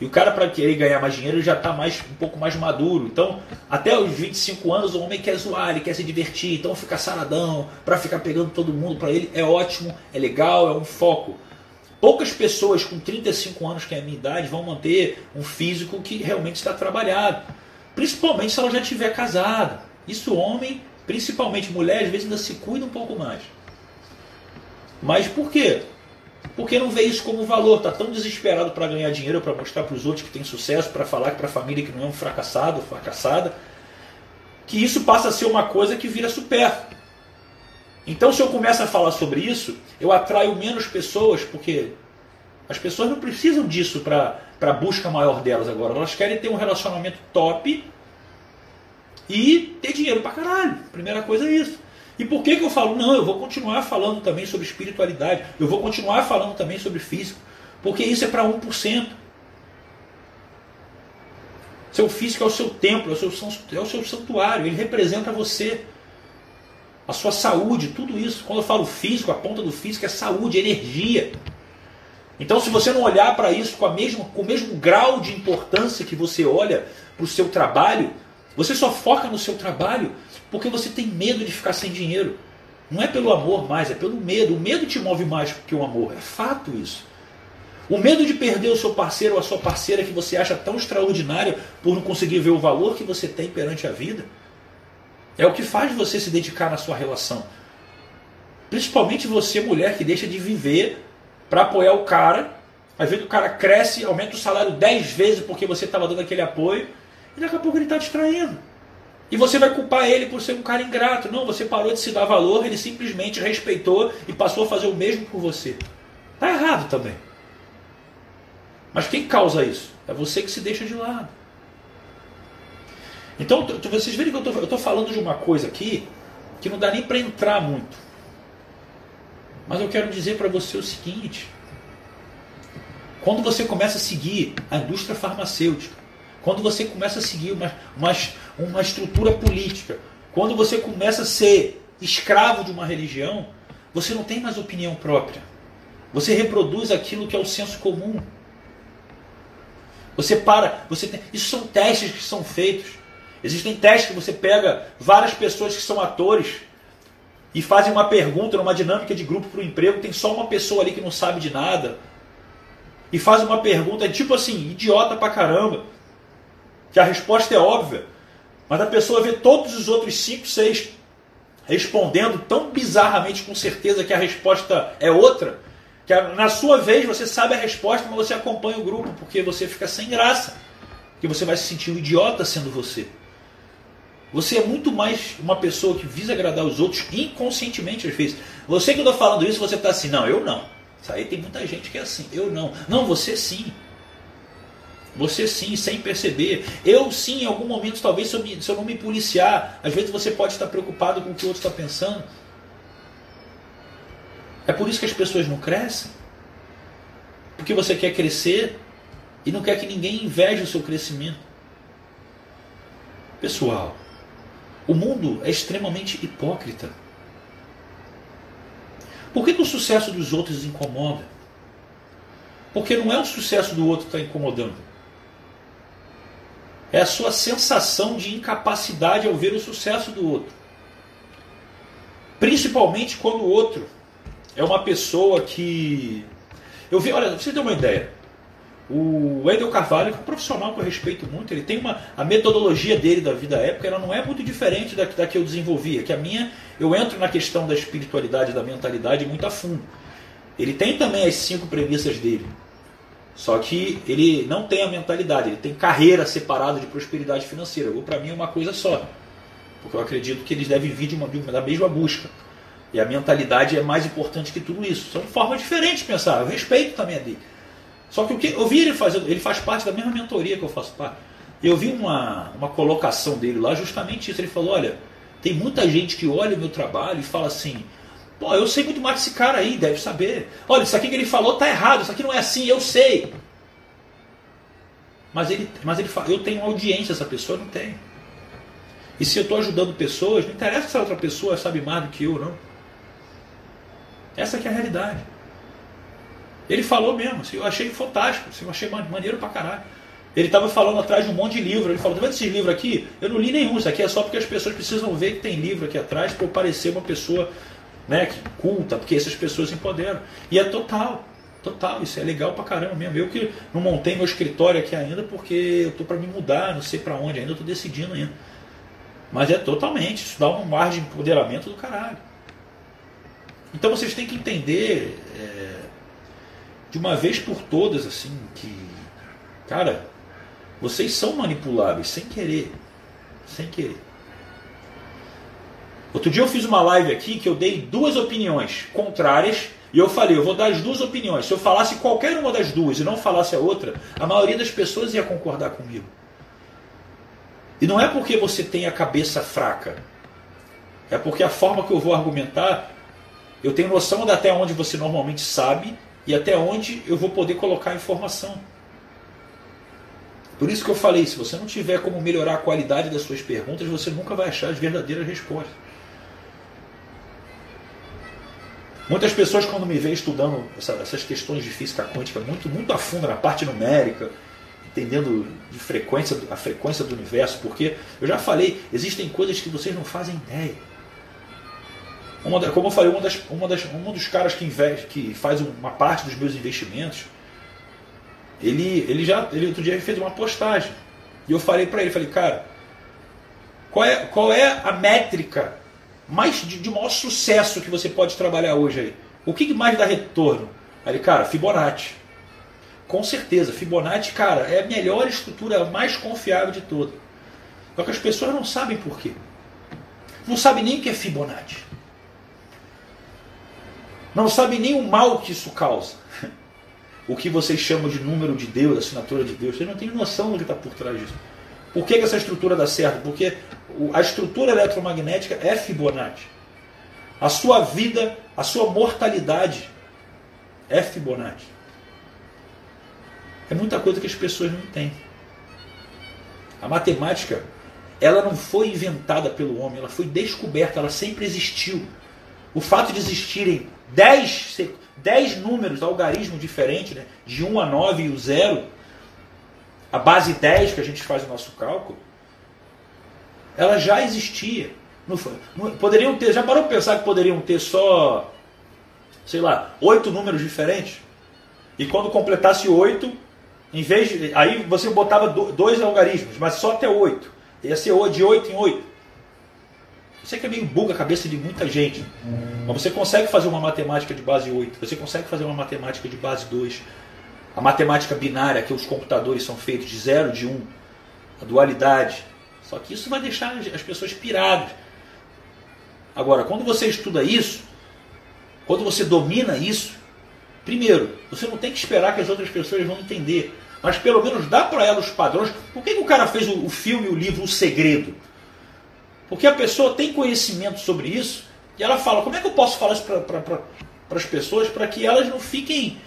E o cara, para querer ganhar mais dinheiro, já está mais, um pouco mais maduro. Então, até os 25 anos, o homem quer zoar, ele quer se divertir, então ficar saradão, para ficar pegando todo mundo, para ele é ótimo, é legal, é um foco. Poucas pessoas com 35 anos, que é a minha idade, vão manter um físico que realmente está trabalhado. Principalmente se ela já estiver casada. Isso, homem, principalmente mulher, às vezes ainda se cuida um pouco mais. Mas por quê? Porque não vê isso como valor, está tão desesperado para ganhar dinheiro, para mostrar para os outros que tem sucesso, para falar para a família que não é um fracassado, fracassada, que isso passa a ser uma coisa que vira supérfluo. Então, se eu começo a falar sobre isso, eu atraio menos pessoas, porque as pessoas não precisam disso para a busca maior delas agora. Elas querem ter um relacionamento top e ter dinheiro para caralho. Primeira coisa é isso. E por que, que eu falo? Não, eu vou continuar falando também sobre espiritualidade, eu vou continuar falando também sobre físico, porque isso é para 1%. Seu físico é o seu templo, é o seu, é o seu santuário, ele representa você, a sua saúde, tudo isso. Quando eu falo físico, a ponta do físico é saúde, energia. Então, se você não olhar para isso com, a mesma, com o mesmo grau de importância que você olha para o seu trabalho, você só foca no seu trabalho porque você tem medo de ficar sem dinheiro. Não é pelo amor mais, é pelo medo. O medo te move mais que o amor. É fato isso. O medo de perder o seu parceiro ou a sua parceira que você acha tão extraordinária por não conseguir ver o valor que você tem perante a vida é o que faz você se dedicar na sua relação. Principalmente você, mulher, que deixa de viver para apoiar o cara. Às vezes o cara cresce, aumenta o salário 10 vezes porque você estava dando aquele apoio e daqui a pouco ele está distraindo. E você vai culpar ele por ser um cara ingrato. Não, você parou de se dar valor, ele simplesmente respeitou e passou a fazer o mesmo por você. Está errado também. Mas quem causa isso? É você que se deixa de lado. Então, vocês verem que eu estou falando de uma coisa aqui que não dá nem para entrar muito. Mas eu quero dizer para você o seguinte: quando você começa a seguir a indústria farmacêutica, quando você começa a seguir uma, uma, uma estrutura política, quando você começa a ser escravo de uma religião, você não tem mais opinião própria. Você reproduz aquilo que é o senso comum. Você para, você tem, isso são testes que são feitos. Existem testes que você pega várias pessoas que são atores e fazem uma pergunta numa dinâmica de grupo para o emprego, tem só uma pessoa ali que não sabe de nada. E faz uma pergunta tipo assim, idiota pra caramba. Que a resposta é óbvia. Mas a pessoa vê todos os outros 5, 6 respondendo tão bizarramente com certeza que a resposta é outra, que na sua vez você sabe a resposta, mas você acompanha o grupo, porque você fica sem graça. Porque você vai se sentir um idiota sendo você. Você é muito mais uma pessoa que visa agradar os outros inconscientemente às vezes. Você que eu estou falando isso, você está assim, não, eu não. Isso aí tem muita gente que é assim, eu não. Não, você sim. Você sim, sem perceber. Eu sim, em algum momento, talvez se eu, me, se eu não me policiar, às vezes você pode estar preocupado com o que o outro está pensando. É por isso que as pessoas não crescem. Porque você quer crescer e não quer que ninguém inveje o seu crescimento. Pessoal, o mundo é extremamente hipócrita. Por que, que o sucesso dos outros incomoda? Porque não é o sucesso do outro que está incomodando é a sua sensação de incapacidade ao ver o sucesso do outro. Principalmente quando o outro é uma pessoa que. Eu vi, olha, pra você ter uma ideia. O Wendel Carvalho, que é um profissional que eu respeito muito, ele tem uma. A metodologia dele da vida época ela não é muito diferente da, da que eu desenvolvia. Que a minha, eu entro na questão da espiritualidade, da mentalidade muito a fundo. Ele tem também as cinco premissas dele. Só que ele não tem a mentalidade, ele tem carreira separada de prosperidade financeira. Ou para mim é uma coisa só. Porque eu acredito que eles devem vir de uma, da mesma busca. E a mentalidade é mais importante que tudo isso. São formas diferentes de pensar. Eu respeito também a dele. Só que o que eu vi ele fazendo, ele faz parte da mesma mentoria que eu faço parte. Eu vi uma, uma colocação dele lá, justamente isso. Ele falou: olha, tem muita gente que olha o meu trabalho e fala assim: Pô, eu sei muito mais desse cara aí, deve saber. Olha, isso aqui que ele falou tá errado, isso aqui não é assim, eu sei. Mas ele, mas ele fala, eu tenho audiência, essa pessoa não tem. E se eu estou ajudando pessoas, não interessa se a outra pessoa sabe mais do que eu, não. Essa é a realidade. Ele falou mesmo, assim, eu achei fantástico, assim, eu achei maneiro pra caralho. Ele estava falando atrás de um monte de livro. Ele falou: tá vendo esses livros aqui? Eu não li nenhum, isso aqui é só porque as pessoas precisam ver que tem livro aqui atrás para eu parecer uma pessoa né, culta, porque essas pessoas empoderam. E é total, total, isso é legal pra caramba mesmo. Eu que não montei meu escritório aqui ainda porque eu tô para me mudar, não sei para onde ainda, eu tô decidindo ainda. Mas é totalmente, isso dá um ar de empoderamento do caralho. Então vocês têm que entender é, de uma vez por todas assim que, cara, vocês são manipuláveis sem querer, sem querer. Outro dia eu fiz uma live aqui que eu dei duas opiniões contrárias e eu falei, eu vou dar as duas opiniões. Se eu falasse qualquer uma das duas e não falasse a outra, a maioria das pessoas ia concordar comigo. E não é porque você tem a cabeça fraca. É porque a forma que eu vou argumentar, eu tenho noção de até onde você normalmente sabe e até onde eu vou poder colocar a informação. Por isso que eu falei, se você não tiver como melhorar a qualidade das suas perguntas, você nunca vai achar as verdadeiras respostas. Muitas pessoas, quando me veem estudando essa, essas questões de física quântica muito, muito a fundo na parte numérica, entendendo de frequência, a frequência do universo, porque eu já falei, existem coisas que vocês não fazem ideia. Uma da, como eu falei, uma das, uma das, um dos caras que, investe, que faz uma parte dos meus investimentos, ele, ele já ele outro dia fez uma postagem. E eu falei para ele, falei, cara, qual é, qual é a métrica mais de, de maior sucesso que você pode trabalhar hoje aí? O que mais dá retorno? Aí, cara, Fibonacci. Com certeza, Fibonacci, cara, é a melhor estrutura, a mais confiável de todas. Só que as pessoas não sabem por quê. Não sabem nem o que é Fibonacci. Não sabem nem o mal que isso causa. O que vocês chamam de número de Deus, assinatura de Deus. Vocês não têm noção do que está por trás disso. Por que, que essa estrutura dá certo? Porque a estrutura eletromagnética é Fibonacci. A sua vida, a sua mortalidade é Fibonacci. É muita coisa que as pessoas não entendem. A matemática, ela não foi inventada pelo homem, ela foi descoberta, ela sempre existiu. O fato de existirem 10, 10 números, algarismo diferente, né? de 1 a 9 e o 0, a base 10 que a gente faz o nosso cálculo, ela já existia. Não, não, poderiam ter, já parou para pensar que poderiam ter só, sei lá, oito números diferentes? E quando completasse oito, em vez de, aí você botava dois algarismos, mas só até oito. Ia ser de oito em oito. Sei que é meio buga a cabeça de muita gente. Mas você consegue fazer uma matemática de base 8, você consegue fazer uma matemática de base 2. A matemática binária, que os computadores são feitos de 0, de 1, um, a dualidade. Só que isso vai deixar as pessoas piradas. Agora, quando você estuda isso, quando você domina isso, primeiro, você não tem que esperar que as outras pessoas vão entender, mas pelo menos dá para elas os padrões. Por que, que o cara fez o, o filme, o livro O Segredo? Porque a pessoa tem conhecimento sobre isso e ela fala: como é que eu posso falar isso para as pessoas para que elas não fiquem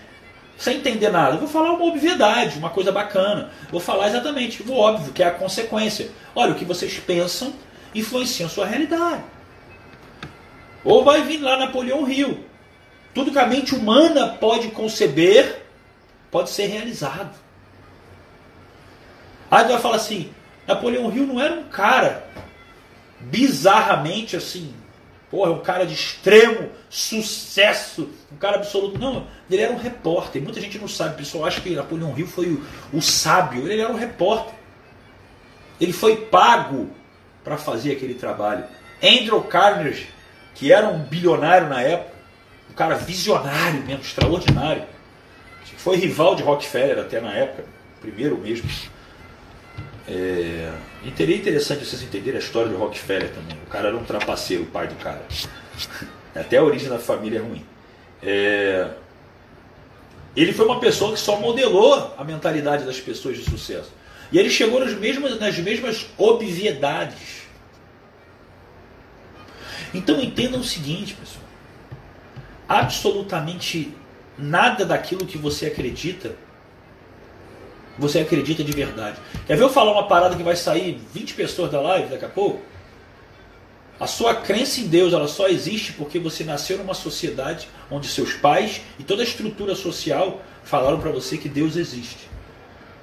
sem entender nada? Eu vou falar uma obviedade, uma coisa bacana. Vou falar exatamente o óbvio, que é a consequência. Olha, o que vocês pensam influencia a sua realidade. Ou vai vir lá Napoleão Rio. Tudo que a mente humana pode conceber pode ser realizado. Aí vai falar assim: Napoleão Hill não era um cara bizarramente assim, porra, um cara de extremo sucesso, um cara absoluto. Não, ele era um repórter. Muita gente não sabe, o pessoal acha que Napoleão Hill foi o, o sábio. Ele era um repórter. Ele foi pago para fazer aquele trabalho. Andrew Carnegie, que era um bilionário na época, um cara visionário mesmo, extraordinário. Foi rival de Rockefeller até na época, primeiro mesmo. É, e teria interessante vocês entenderem a história do Rockefeller também. O cara era um trapaceiro, o pai do cara. Até a origem da família é ruim. É, ele foi uma pessoa que só modelou a mentalidade das pessoas de sucesso. E ele chegou nas mesmas, nas mesmas obviedades. Então entendam o seguinte, pessoal. Absolutamente nada daquilo que você acredita você acredita de verdade. Quer ver eu falar uma parada que vai sair 20 pessoas da live daqui a pouco? A sua crença em Deus ela só existe porque você nasceu numa sociedade onde seus pais e toda a estrutura social falaram para você que Deus existe.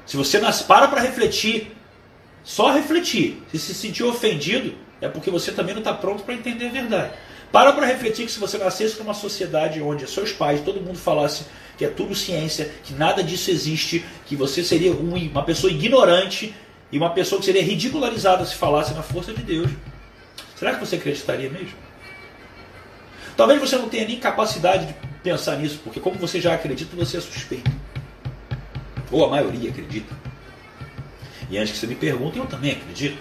Se você nasce, para para refletir, só refletir. Se se sentir ofendido, é porque você também não está pronto para entender a verdade. Para para refletir que se você nascesse numa sociedade onde seus pais, todo mundo falasse que é tudo ciência, que nada disso existe, que você seria uma pessoa ignorante e uma pessoa que seria ridicularizada se falasse na força de Deus. Será que você acreditaria mesmo? Talvez você não tenha nem capacidade de pensar nisso, porque como você já acredita, você é suspeito. Ou a maioria acredita. E antes que você me pergunte, eu também acredito.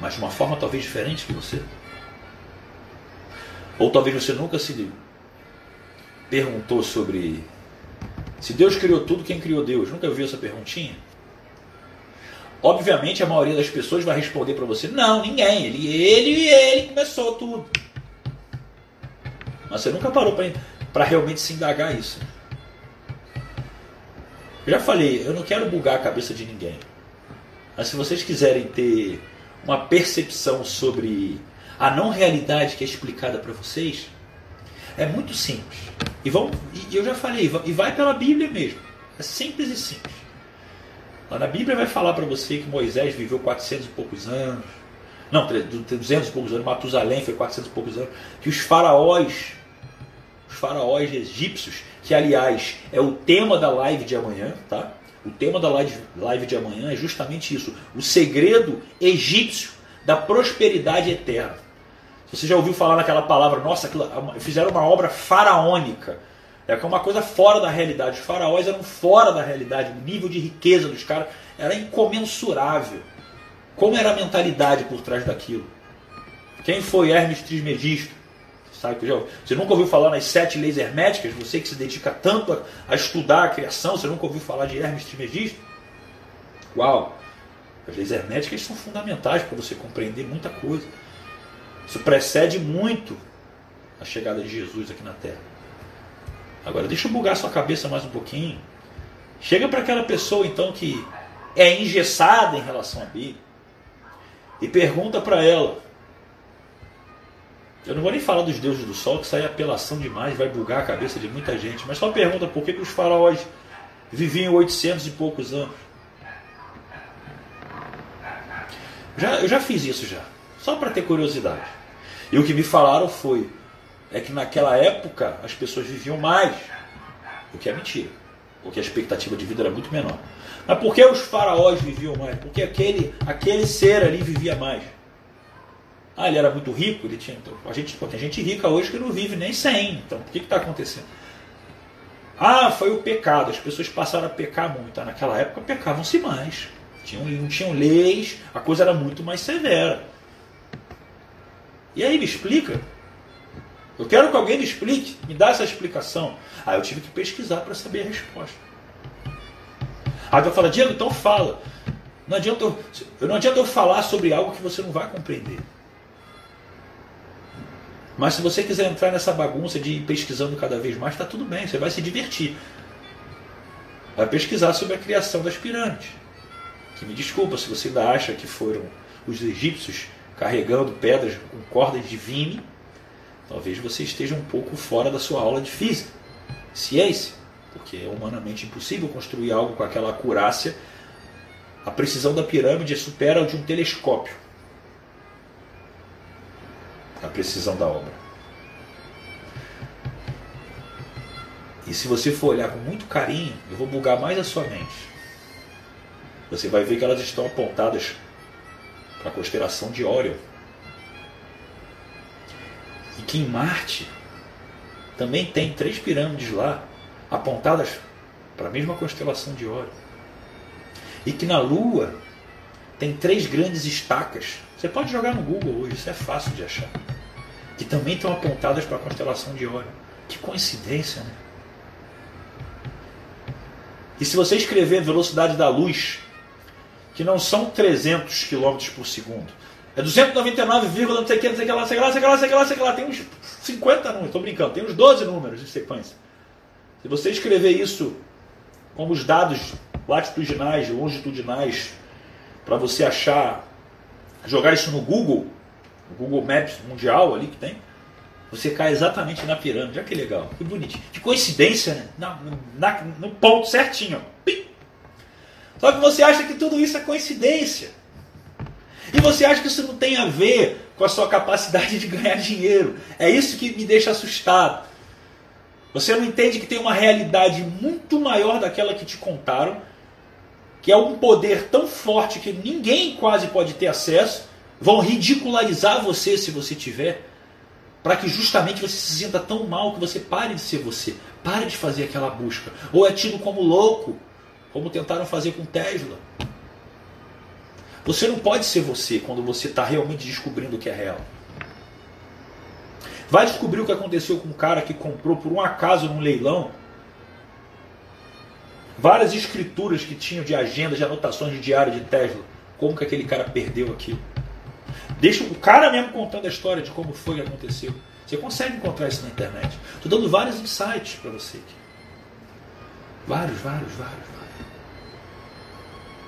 Mas de uma forma talvez diferente que você. Ou talvez você nunca se perguntou sobre se Deus criou tudo, quem criou Deus? Nunca ouviu essa perguntinha? Obviamente a maioria das pessoas vai responder para você: não, ninguém. Ele, ele, ele começou tudo. Mas você nunca parou para realmente se indagar isso. Eu já falei, eu não quero bugar a cabeça de ninguém. Mas se vocês quiserem ter uma percepção sobre a não realidade que é explicada para vocês, é muito simples. E, vão, e eu já falei, e vai pela Bíblia mesmo. É simples e simples. Lá na Bíblia vai falar para você que Moisés viveu 400 e poucos anos. Não, 200 e poucos anos. Matusalém foi 400 e poucos anos. Que os faraós, os faraós egípcios, que aliás é o tema da live de amanhã, tá? O tema da live, live de amanhã é justamente isso: o segredo egípcio da prosperidade eterna. Você já ouviu falar naquela palavra, nossa, fizeram uma obra faraônica. É, é uma coisa fora da realidade. Os faraós eram fora da realidade. O nível de riqueza dos caras era incomensurável. Como era a mentalidade por trás daquilo? Quem foi Hermes Trismegisto? Sabe já, você nunca ouviu falar nas sete leis herméticas? Você que se dedica tanto a, a estudar a criação, você nunca ouviu falar de Hermes Trismegisto? Uau! As leis herméticas são fundamentais para você compreender muita coisa. Isso precede muito a chegada de Jesus aqui na Terra. Agora, deixa eu bugar sua cabeça mais um pouquinho. Chega para aquela pessoa então que é engessada em relação à Bíblia e pergunta para ela: Eu não vou nem falar dos deuses do sol, que isso aí é apelação demais, vai bugar a cabeça de muita gente. Mas só pergunta por que, que os faraós viviam 800 e poucos anos. Já, eu já fiz isso já, só para ter curiosidade. E o que me falaram foi é que naquela época as pessoas viviam mais, o que é mentira, porque a expectativa de vida era muito menor. Mas por que os faraós viviam mais? Porque aquele, aquele ser ali vivia mais. Ah, ele era muito rico, ele tinha. Então, a gente, pô, tem gente rica hoje que não vive nem 100. Então, o que está acontecendo? Ah, foi o pecado. As pessoas passaram a pecar muito. Ah, naquela época pecavam-se mais. Tinham, não tinham leis, a coisa era muito mais severa. E aí me explica. Eu quero que alguém me explique, me dá essa explicação. Aí eu tive que pesquisar para saber a resposta. Aí eu falo, Diego, então fala. Não adianta, eu, não adianta eu falar sobre algo que você não vai compreender. Mas se você quiser entrar nessa bagunça de ir pesquisando cada vez mais, está tudo bem, você vai se divertir. Vai pesquisar sobre a criação das pirâmides. Que me desculpa se você ainda acha que foram os egípcios carregando pedras com cordas de vime, talvez você esteja um pouco fora da sua aula de física, ciência, porque é humanamente impossível construir algo com aquela acurácia. A precisão da pirâmide supera o de um telescópio a precisão da obra. E se você for olhar com muito carinho, eu vou bugar mais a sua mente. Você vai ver que elas estão apontadas para a constelação de Órion. E que em Marte também tem três pirâmides lá, apontadas para a mesma constelação de Órion. E que na Lua tem três grandes estacas. Você pode jogar no Google hoje, isso é fácil de achar que também estão apontadas para a constelação de Órion. Que coincidência, né? E se você escrever velocidade da luz, que não são 300 km por segundo, é 299, não sei o que, não sei o que lá, sei lá, sei lá, sei lá, sei lá, tem uns 50 números, estou brincando, tem uns 12 números de sequência. Se você escrever isso como os dados latitudinais, longitudinais, para você achar, jogar isso no Google, o Google Maps mundial ali que tem, você cai exatamente na pirâmide. Olha que legal, que bonitinho. Que coincidência, né? Na, na, no ponto certinho. Pim. Só que você acha que tudo isso é coincidência. E você acha que isso não tem a ver com a sua capacidade de ganhar dinheiro. É isso que me deixa assustado. Você não entende que tem uma realidade muito maior daquela que te contaram, que é um poder tão forte que ninguém quase pode ter acesso, Vão ridicularizar você se você tiver, para que justamente você se sinta tão mal que você pare de ser você, pare de fazer aquela busca. Ou é tido como louco, como tentaram fazer com Tesla. Você não pode ser você quando você está realmente descobrindo o que é real. Vai descobrir o que aconteceu com um cara que comprou por um acaso num leilão várias escrituras que tinham de agendas, de anotações de diário de Tesla. Como que aquele cara perdeu aquilo? Deixa o cara mesmo contando a história de como foi que aconteceu. Você consegue encontrar isso na internet. Estou dando vários insights para você aqui. Vários, vários, vários, vários.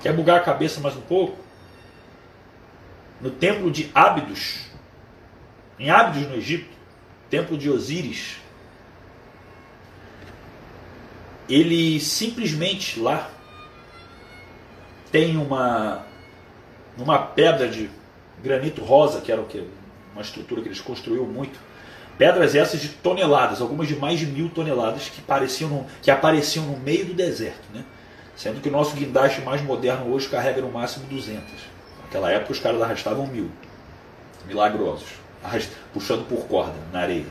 Quer bugar a cabeça mais um pouco? No templo de Ábidos, em Ábidos no Egito, templo de Osíris, ele simplesmente lá tem uma uma pedra de granito rosa, que era o que? Uma estrutura que eles construíram muito. Pedras essas de toneladas, algumas de mais de mil toneladas, que, pareciam no, que apareciam no meio do deserto. Né? Sendo que o nosso guindaste mais moderno hoje carrega no máximo 200. Naquela época os caras arrastavam mil. Milagrosos. Puxando por corda na areia.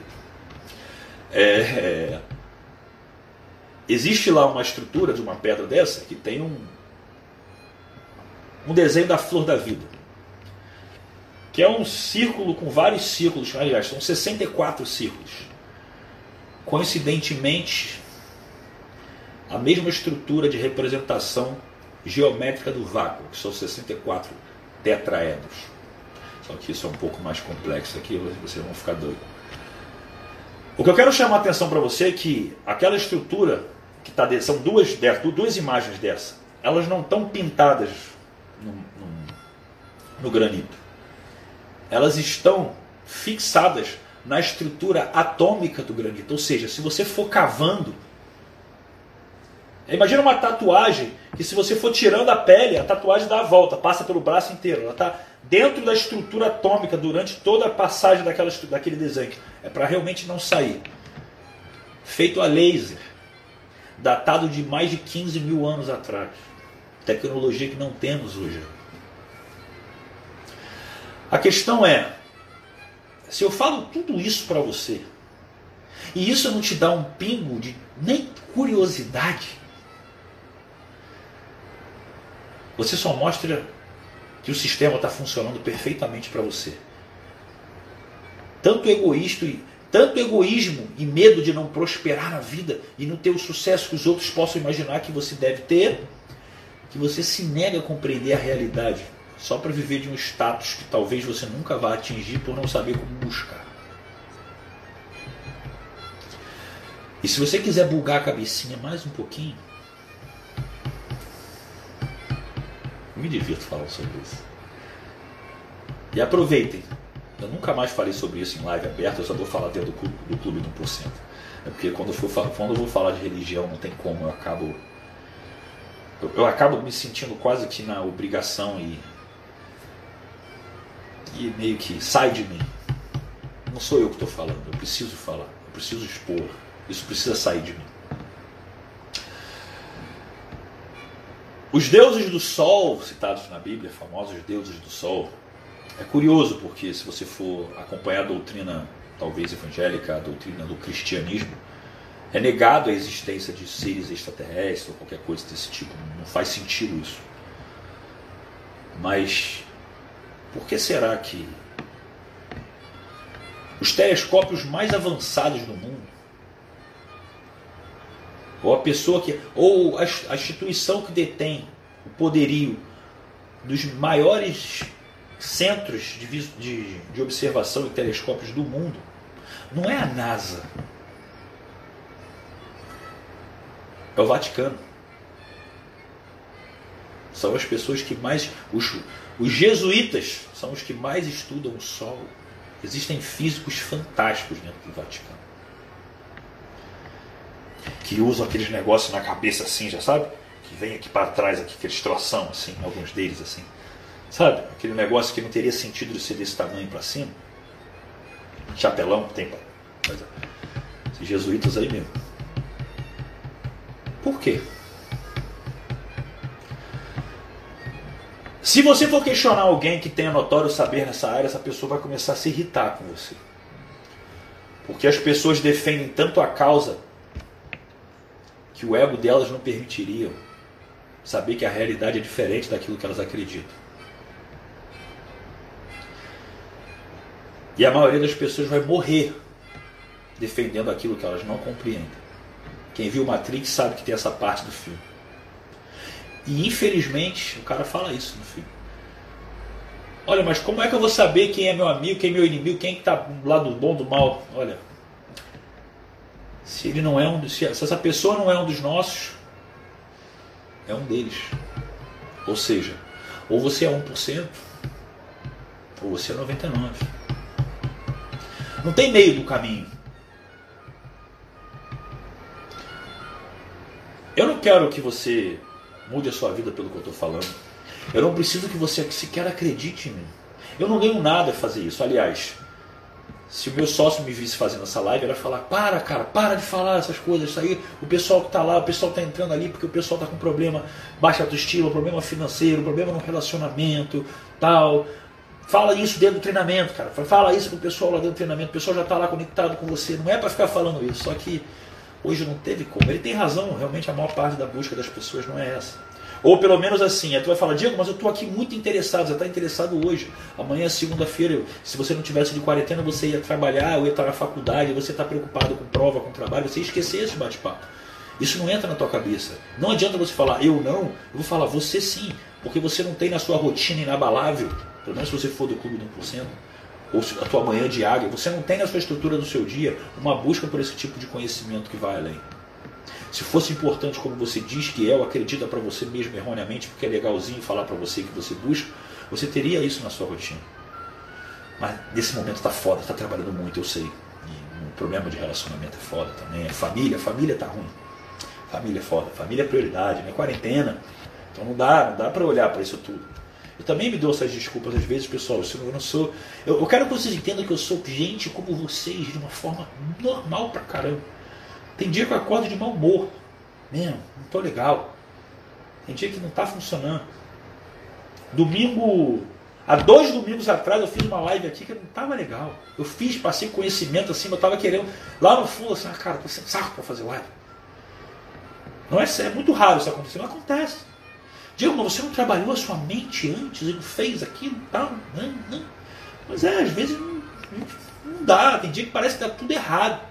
É, é... Existe lá uma estrutura de uma pedra dessa que tem um, um desenho da flor da vida que é um círculo com vários círculos, aliás, são 64 círculos. Coincidentemente, a mesma estrutura de representação geométrica do vácuo, que são 64 tetraedros. Só que isso é um pouco mais complexo aqui, vocês vão ficar doidos. O que eu quero chamar a atenção para você é que aquela estrutura que está são duas, duas imagens dessa, elas não estão pintadas no, no, no granito elas estão fixadas na estrutura atômica do granito. Ou seja, se você for cavando, imagina uma tatuagem que se você for tirando a pele, a tatuagem dá a volta, passa pelo braço inteiro. Ela está dentro da estrutura atômica durante toda a passagem daquela, daquele desenho. É para realmente não sair. Feito a laser, datado de mais de 15 mil anos atrás. Tecnologia que não temos hoje. A questão é, se eu falo tudo isso para você, e isso não te dá um pingo de nem curiosidade, você só mostra que o sistema está funcionando perfeitamente para você. Tanto egoísta e tanto egoísmo e medo de não prosperar na vida e não ter o sucesso que os outros possam imaginar que você deve ter, que você se nega a compreender a realidade só para viver de um status que talvez você nunca vá atingir por não saber como buscar. E se você quiser bugar a cabecinha mais um pouquinho, me divirto falando sobre isso. E aproveitem. Eu nunca mais falei sobre isso em live aberta, eu só vou falar dentro do clube, do clube do 1%. É porque quando eu, for, quando eu vou falar de religião, não tem como, eu acabo. Eu, eu acabo me sentindo quase que na obrigação e e meio que sai de mim. Não sou eu que estou falando, eu preciso falar, eu preciso expor, isso precisa sair de mim. Os deuses do sol, citados na Bíblia, famosos deuses do sol, é curioso porque se você for acompanhar a doutrina, talvez evangélica, a doutrina do cristianismo, é negado a existência de seres extraterrestres ou qualquer coisa desse tipo. Não faz sentido isso. Mas por que será que os telescópios mais avançados do mundo, ou a pessoa que, ou a instituição que detém o poderio dos maiores centros de, de, de observação e telescópios do mundo, não é a NASA, é o Vaticano. São as pessoas que mais. Os, os jesuítas são os que mais estudam o Sol. Existem físicos fantásticos dentro do Vaticano. Que usam aqueles negócios na cabeça assim, já sabe? Que vem aqui para trás, aqui, aqueles troção, assim, alguns deles assim. Sabe? Aquele negócio que não teria sentido de ser desse tamanho para cima. Chapelão tem para. Esses jesuítas aí mesmo. Por quê? Se você for questionar alguém que tenha notório saber nessa área, essa pessoa vai começar a se irritar com você. Porque as pessoas defendem tanto a causa que o ego delas não permitiria saber que a realidade é diferente daquilo que elas acreditam. E a maioria das pessoas vai morrer defendendo aquilo que elas não compreendem. Quem viu Matrix sabe que tem essa parte do filme. E infelizmente o cara fala isso no filme. Olha, mas como é que eu vou saber quem é meu amigo, quem é meu inimigo, quem está do lado bom, do mal? Olha, se ele não é um, se essa pessoa não é um dos nossos, é um deles. Ou seja, ou você é 1%, ou você é 99%. Não tem meio do caminho. Eu não quero que você mude a sua vida pelo que eu estou falando. Eu não preciso que você sequer acredite em mim. Eu não ganho nada a fazer isso. Aliás, se o meu sócio me visse fazendo essa live, ele ia falar: para, cara, para de falar essas coisas. Isso aí, o pessoal que está lá, o pessoal está entrando ali porque o pessoal está com problema, baixa autoestima, problema financeiro, problema no relacionamento, tal. Fala isso dentro do treinamento, cara. Fala isso pro pessoal lá dentro do treinamento. O pessoal já está lá conectado com você. Não é para ficar falando isso. Só que Hoje não teve como. Ele tem razão, realmente a maior parte da busca das pessoas não é essa. Ou pelo menos assim, tu vai falar, Diego, mas eu estou aqui muito interessado, você está interessado hoje. Amanhã é segunda-feira, se você não tivesse de quarentena, você ia trabalhar, ou ia estar na faculdade, você está preocupado com prova, com trabalho, você ia esquecer esse bate-papo. Isso não entra na tua cabeça. Não adianta você falar, eu não, eu vou falar, você sim, porque você não tem na sua rotina inabalável, pelo menos se você for do clube do 1%, ou a tua manhã diária, você não tem na sua estrutura do seu dia uma busca por esse tipo de conhecimento que vai além. Se fosse importante como você diz que é, ou acredita para você mesmo erroneamente, porque é legalzinho falar para você que você busca, você teria isso na sua rotina. Mas nesse momento tá foda, tá trabalhando muito, eu sei. E o problema de relacionamento é foda também. É família, família tá ruim. Família é foda, família é prioridade, né? Quarentena. Então não dá, não dá para olhar para isso tudo. Eu também me dou essas desculpas às vezes, pessoal. Eu não sou. Eu, eu quero que vocês entendam que eu sou gente como vocês, de uma forma normal pra caramba. Tem dia que eu acordo de mau humor. Mesmo, não tô legal. Tem dia que não tá funcionando. Domingo. Há dois domingos atrás eu fiz uma live aqui que não tava legal. Eu fiz, passei conhecimento assim, eu tava querendo. Lá no fundo, assim, ah, cara, tô sem saco pra fazer live. Não é, é muito raro isso acontecer, mas acontece. Diego, mas você não trabalhou a sua mente antes e não fez aquilo tal? Não, não. Mas é, às vezes não, não dá. Tem dia que parece que dá tudo errado.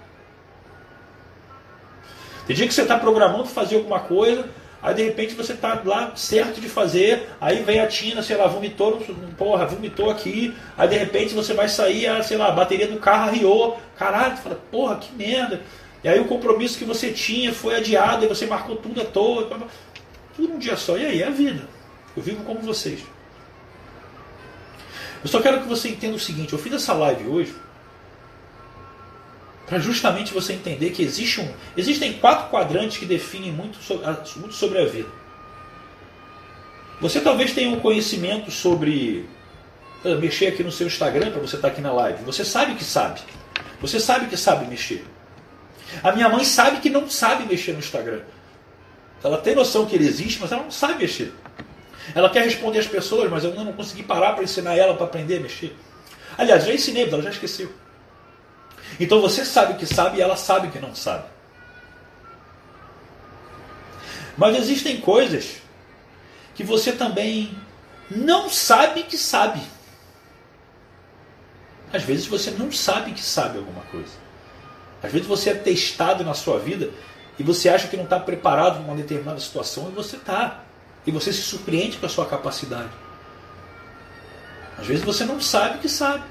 Tem dia que você está programando fazer alguma coisa, aí de repente você está lá certo de fazer, aí vem a Tina, sei lá, vomitou, porra, vomitou aqui, aí de repente você vai sair, a, sei lá, a bateria do carro arriou, caralho, fala, porra, que merda. E aí o compromisso que você tinha foi adiado, e você marcou tudo à toa. Tudo um dia só. E aí, é a vida. Eu vivo como vocês. Eu só quero que você entenda o seguinte: eu fiz essa live hoje para justamente você entender que existe um, existem quatro quadrantes que definem muito sobre, muito sobre a vida. Você talvez tenha um conhecimento sobre uh, mexer aqui no seu Instagram para você estar tá aqui na live. Você sabe que sabe. Você sabe que sabe mexer. A minha mãe sabe que não sabe mexer no Instagram. Ela tem noção que ele existe, mas ela não sabe mexer. Ela quer responder às pessoas, mas eu não consegui parar para ensinar ela para aprender a mexer. Aliás, já ensinei, mas ela já esqueceu. Então você sabe que sabe e ela sabe que não sabe. Mas existem coisas que você também não sabe que sabe. Às vezes você não sabe que sabe alguma coisa. Às vezes você é testado na sua vida e você acha que não está preparado para uma determinada situação e você está. E você se surpreende com a sua capacidade. Às vezes você não sabe que sabe.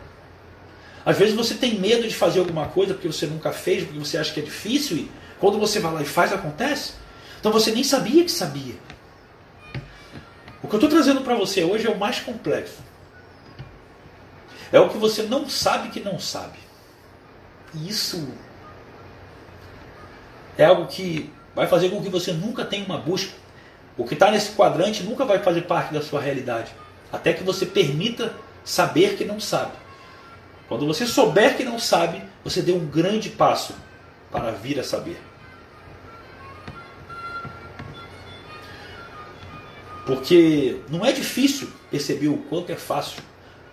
Às vezes você tem medo de fazer alguma coisa porque você nunca fez, porque você acha que é difícil e quando você vai lá e faz, acontece. Então você nem sabia que sabia. O que eu estou trazendo para você hoje é o mais complexo. É o que você não sabe que não sabe. E isso é algo que vai fazer com que você nunca tenha uma busca. O que está nesse quadrante nunca vai fazer parte da sua realidade. Até que você permita saber que não sabe. Quando você souber que não sabe, você deu um grande passo para vir a saber. Porque não é difícil perceber o quanto é fácil.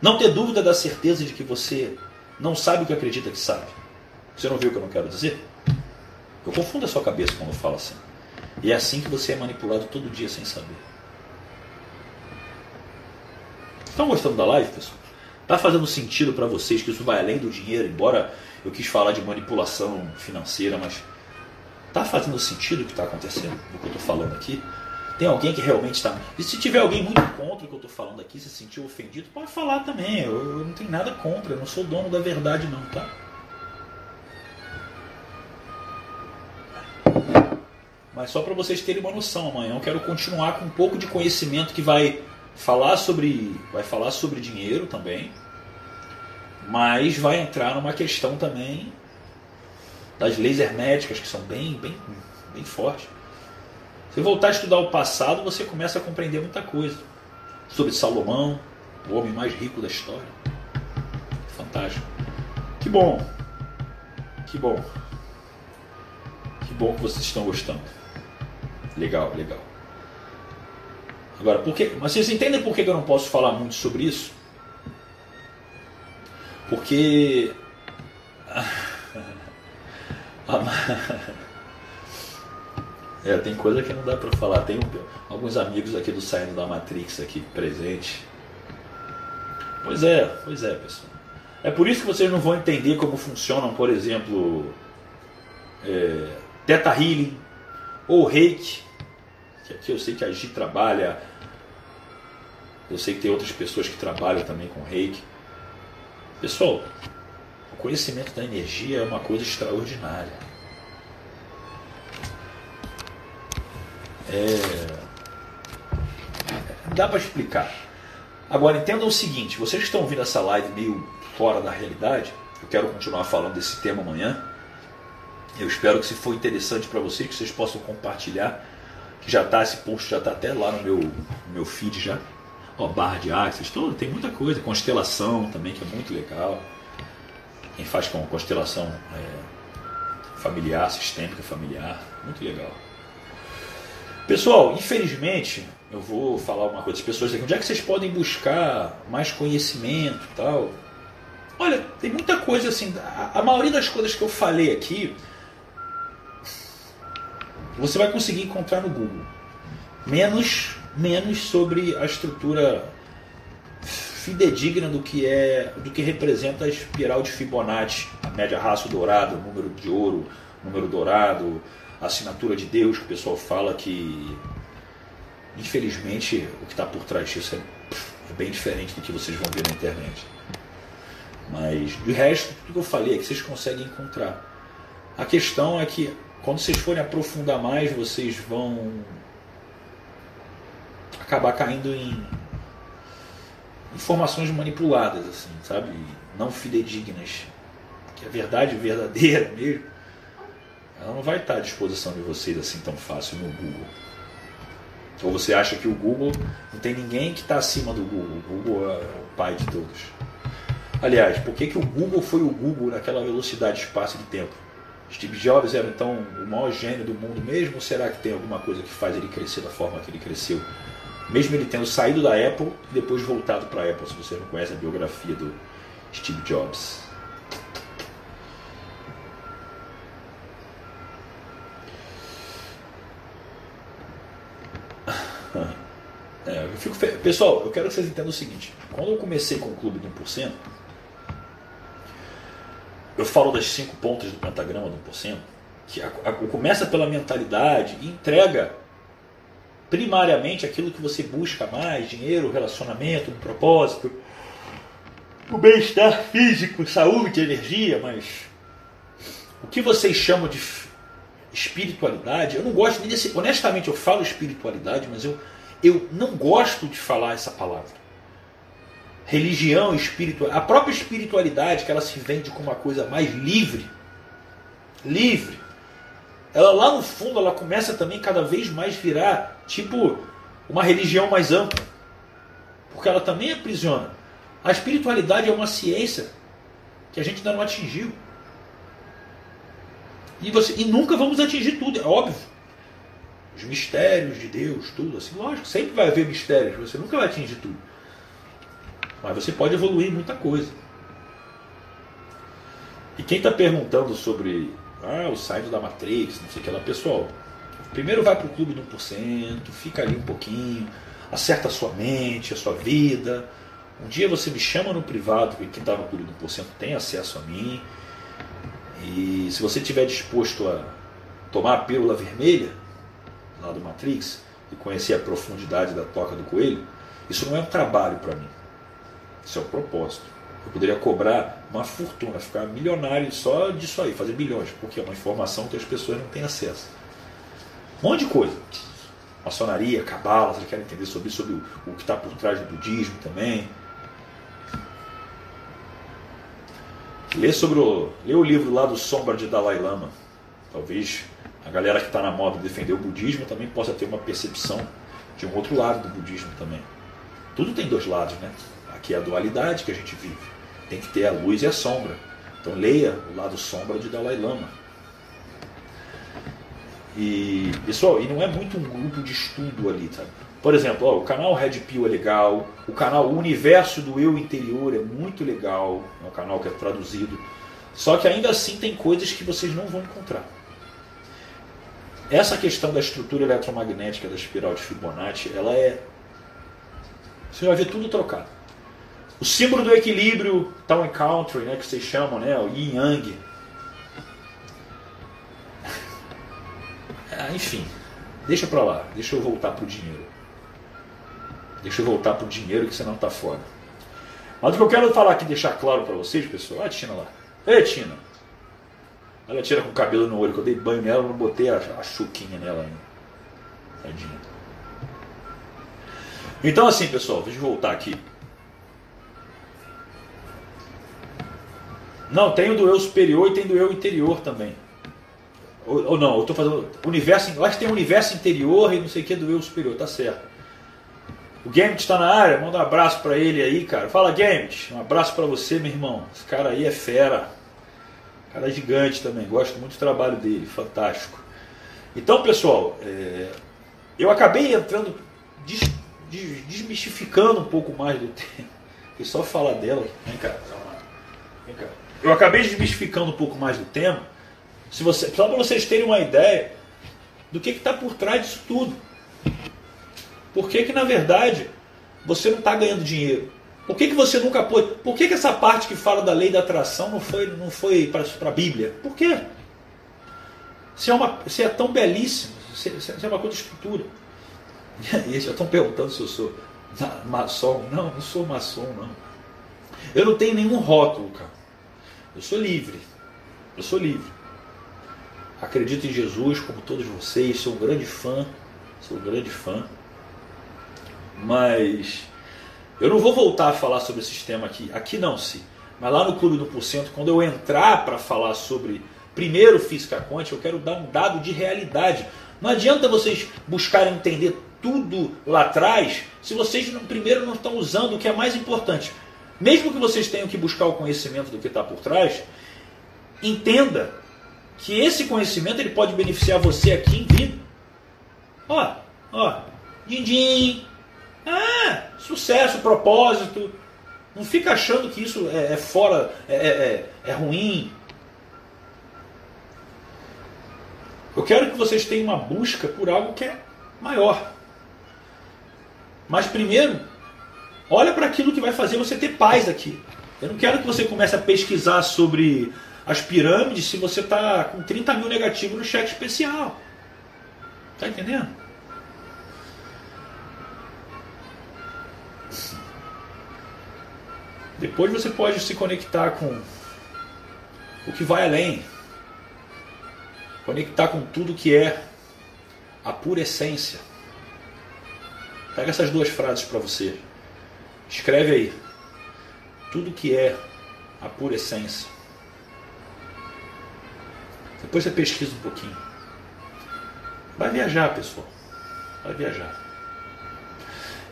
Não ter dúvida da certeza de que você não sabe o que acredita que sabe. Você não viu o que eu não quero dizer? Eu confundo a sua cabeça quando eu falo assim. E é assim que você é manipulado todo dia sem saber. Estão gostando da live, pessoal? Está fazendo sentido para vocês que isso vai além do dinheiro, embora eu quis falar de manipulação financeira, mas está fazendo sentido o que está acontecendo, o que eu estou falando aqui? Tem alguém que realmente está. E se tiver alguém muito contra o que eu estou falando aqui, se sentiu ofendido, pode falar também. Eu, eu não tenho nada contra, eu não sou dono da verdade, não, tá? Mas só para vocês terem uma noção, amanhã eu quero continuar com um pouco de conhecimento que vai falar sobre, vai falar sobre dinheiro também, mas vai entrar numa questão também das leis herméticas que são bem, bem, bem fortes. Se voltar a estudar o passado, você começa a compreender muita coisa sobre Salomão, o homem mais rico da história. Fantástico. Que bom. Que bom. Que bom que vocês estão gostando. Legal, legal. Agora, por que, mas vocês entendem por que eu não posso falar muito sobre isso? Porque. É, tem coisa que não dá para falar. Tem alguns amigos aqui do Saindo da Matrix aqui presente. Pois é, pois é, pessoal. É por isso que vocês não vão entender como funcionam, por exemplo, é, Teta Healing ou Reiki que aqui eu sei que a Gi trabalha, eu sei que tem outras pessoas que trabalham também com reiki. Pessoal, o conhecimento da energia é uma coisa extraordinária. É... Dá para explicar. Agora entendam o seguinte: vocês que estão ouvindo essa live meio fora da realidade. Eu quero continuar falando desse tema amanhã. Eu espero que se for interessante para vocês, que vocês possam compartilhar. Que já está, esse post já está até lá no meu, meu feed já. Ó, barra de axis, todo, tem muita coisa. Constelação também, que é muito legal. Quem faz com constelação é, familiar, sistêmica familiar, muito legal. Pessoal, infelizmente, eu vou falar uma coisa. As pessoas dizem, onde é que vocês podem buscar mais conhecimento tal? Olha, tem muita coisa assim. A, a maioria das coisas que eu falei aqui, você vai conseguir encontrar no Google. Menos, menos sobre a estrutura fidedigna do que é, do que representa a espiral de Fibonacci, a média raça dourado, o número de ouro, número dourado, a assinatura de Deus, que o pessoal fala que infelizmente o que está por trás disso é, é, bem diferente do que vocês vão ver na internet. Mas de resto, tudo que eu falei é que vocês conseguem encontrar. A questão é que quando vocês forem aprofundar mais, vocês vão acabar caindo em informações manipuladas, assim, sabe? Não fidedignas. Que a verdade verdadeira mesmo, ela não vai estar à disposição de vocês assim tão fácil no Google. Ou você acha que o Google não tem ninguém que está acima do Google? O Google é o pai de todos. Aliás, por que, que o Google foi o Google naquela velocidade, espaço e tempo? Steve Jobs era então o maior gênio do mundo mesmo? Será que tem alguma coisa que faz ele crescer da forma que ele cresceu? Mesmo ele tendo saído da Apple e depois voltado para a Apple, se você não conhece a biografia do Steve Jobs. É, eu fico fe... Pessoal, eu quero que vocês entendam o seguinte: quando eu comecei com o clube do 1%, eu falo das cinco pontas do pentagrama do 1%, que a, a, começa pela mentalidade e entrega primariamente aquilo que você busca mais: dinheiro, relacionamento, um propósito, o bem-estar físico, saúde, energia, mas o que vocês chamam de espiritualidade, eu não gosto nem desse. Honestamente, eu falo espiritualidade, mas eu eu não gosto de falar essa palavra. Religião, espiritual, a própria espiritualidade que ela se vende como uma coisa mais livre, livre. Ela lá no fundo ela começa também cada vez mais virar tipo uma religião mais ampla, porque ela também aprisiona. A espiritualidade é uma ciência que a gente ainda não atingiu. E, você, e nunca vamos atingir tudo, é óbvio os mistérios de Deus, tudo assim. Lógico, sempre vai haver mistérios, você nunca vai atingir tudo. Mas você pode evoluir muita coisa. E quem está perguntando sobre ah, o site da Matrix, não sei o que lá, pessoal, primeiro vai para o clube do 1%, fica ali um pouquinho, acerta a sua mente, a sua vida. Um dia você me chama no privado, porque quem está no clube do 1% tem acesso a mim. E se você estiver disposto a tomar a pílula vermelha, lá do Matrix e conhecer a profundidade da toca do coelho, isso não é um trabalho para mim. Isso é um propósito. Eu poderia cobrar uma fortuna, ficar milionário só disso aí, fazer bilhões, porque é uma informação que as pessoas não têm acesso. Um monte de coisa. Maçonaria, cabala, você quer entender sobre, sobre o, o que está por trás do budismo também. Lê sobre o, lê o livro lá do Sombra de Dalai Lama. Talvez a galera que está na moda de defender o budismo também possa ter uma percepção de um outro lado do budismo também. Tudo tem dois lados, né? Aqui é a dualidade que a gente vive. Tem que ter a luz e a sombra. Então leia o lado sombra de Dalai Lama. E, pessoal, e não é muito um grupo de estudo ali, tá? Por exemplo, ó, o canal Red Pill é legal, o canal Universo do Eu Interior é muito legal, é um canal que é traduzido. Só que ainda assim tem coisas que vocês não vão encontrar. Essa questão da estrutura eletromagnética da espiral de Fibonacci, ela é. Você vai ver tudo trocado. O símbolo do equilíbrio, Town and Country, né, que vocês chamam, né, o Yin Yang. Ah, enfim, deixa pra lá, deixa eu voltar pro dinheiro. Deixa eu voltar pro dinheiro que senão tá fora. Mas o que eu quero falar aqui, deixar claro para vocês, pessoal, olha a Tina lá. Ei, Tina, ela tira com o cabelo no olho, que eu dei banho nela, não botei a, a chuquinha nela ainda. Tadinha. Então assim, pessoal, deixa eu voltar aqui. Não, tem o do eu superior e tem do eu interior também. Ou, ou não, eu estou fazendo. Universo, acho que tem o universo interior e não sei o que do eu superior, tá certo. O Gambit está na área, manda um abraço para ele aí, cara. Fala, Gambit, um abraço para você, meu irmão. Esse cara aí é fera. Cara é gigante também, gosto muito do trabalho dele, fantástico. Então, pessoal, é, eu acabei entrando, des, des, desmistificando um pouco mais do tema. E só falar dela. Vem vem cá. Eu acabei desmistificando um pouco mais do tema. Se você, só para vocês terem uma ideia do que está por trás disso tudo. Por que, que na verdade você não está ganhando dinheiro? Por que, que você nunca pôde? Por que, que essa parte que fala da lei da atração não foi, não foi para a Bíblia? Por quê? Se é, uma, se é tão belíssimo, se, se é uma coisa de escritura. E eles já estão perguntando se eu sou maçom. Não, não sou maçom, não. Eu não tenho nenhum rótulo, cara. Eu sou livre. Eu sou livre. Acredito em Jesus, como todos vocês. Sou um grande fã. Sou um grande fã. Mas eu não vou voltar a falar sobre esse sistema aqui. Aqui não, se. Mas lá no Clube do Porcento, quando eu entrar para falar sobre primeiro física quântica, eu quero dar um dado de realidade. Não adianta vocês buscarem entender tudo lá atrás se vocês primeiro não estão usando o que é mais importante. Mesmo que vocês tenham que buscar o conhecimento do que está por trás, entenda que esse conhecimento ele pode beneficiar você aqui em vida. Ó, ó, din, din ah, sucesso, propósito. Não fica achando que isso é, é fora, é, é, é, é ruim. Eu quero que vocês tenham uma busca por algo que é maior. Mas primeiro, olha para aquilo que vai fazer você ter paz aqui. Eu não quero que você comece a pesquisar sobre as pirâmides se você está com 30 mil negativos no cheque especial. Tá entendendo? Depois você pode se conectar com o que vai além. Conectar com tudo que é a pura essência. Pega essas duas frases para você. Escreve aí. Tudo que é a pura essência. Depois você pesquisa um pouquinho. Vai viajar, pessoal. Vai viajar.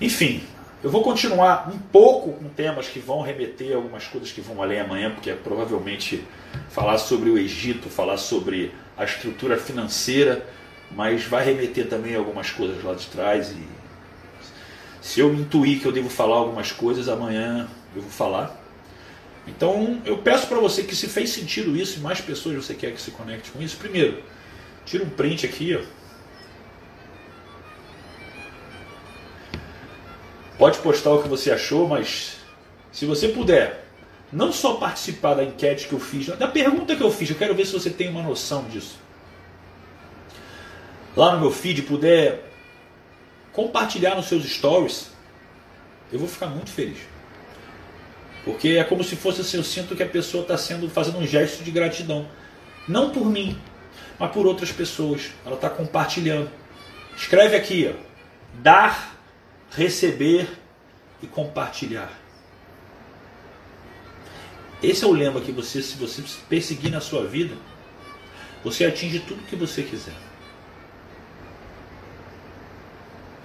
Enfim, eu vou continuar um pouco com temas que vão remeter algumas coisas que vão além amanhã, porque é provavelmente falar sobre o Egito, falar sobre a estrutura financeira, mas vai remeter também algumas coisas lá de trás. E se eu intuir que eu devo falar algumas coisas, amanhã eu vou falar. Então eu peço para você que se fez sentido isso e mais pessoas você quer que se conecte com isso, primeiro, tira um print aqui, ó Pode postar o que você achou, mas se você puder, não só participar da enquete que eu fiz, da pergunta que eu fiz, eu quero ver se você tem uma noção disso. Lá no meu feed, puder compartilhar nos seus stories, eu vou ficar muito feliz. Porque é como se fosse assim, eu sinto que a pessoa está sendo fazendo um gesto de gratidão. Não por mim, mas por outras pessoas. Ela está compartilhando. Escreve aqui, ó, dar receber e compartilhar. Esse é o lema que você, se você perseguir na sua vida, você atinge tudo que você quiser.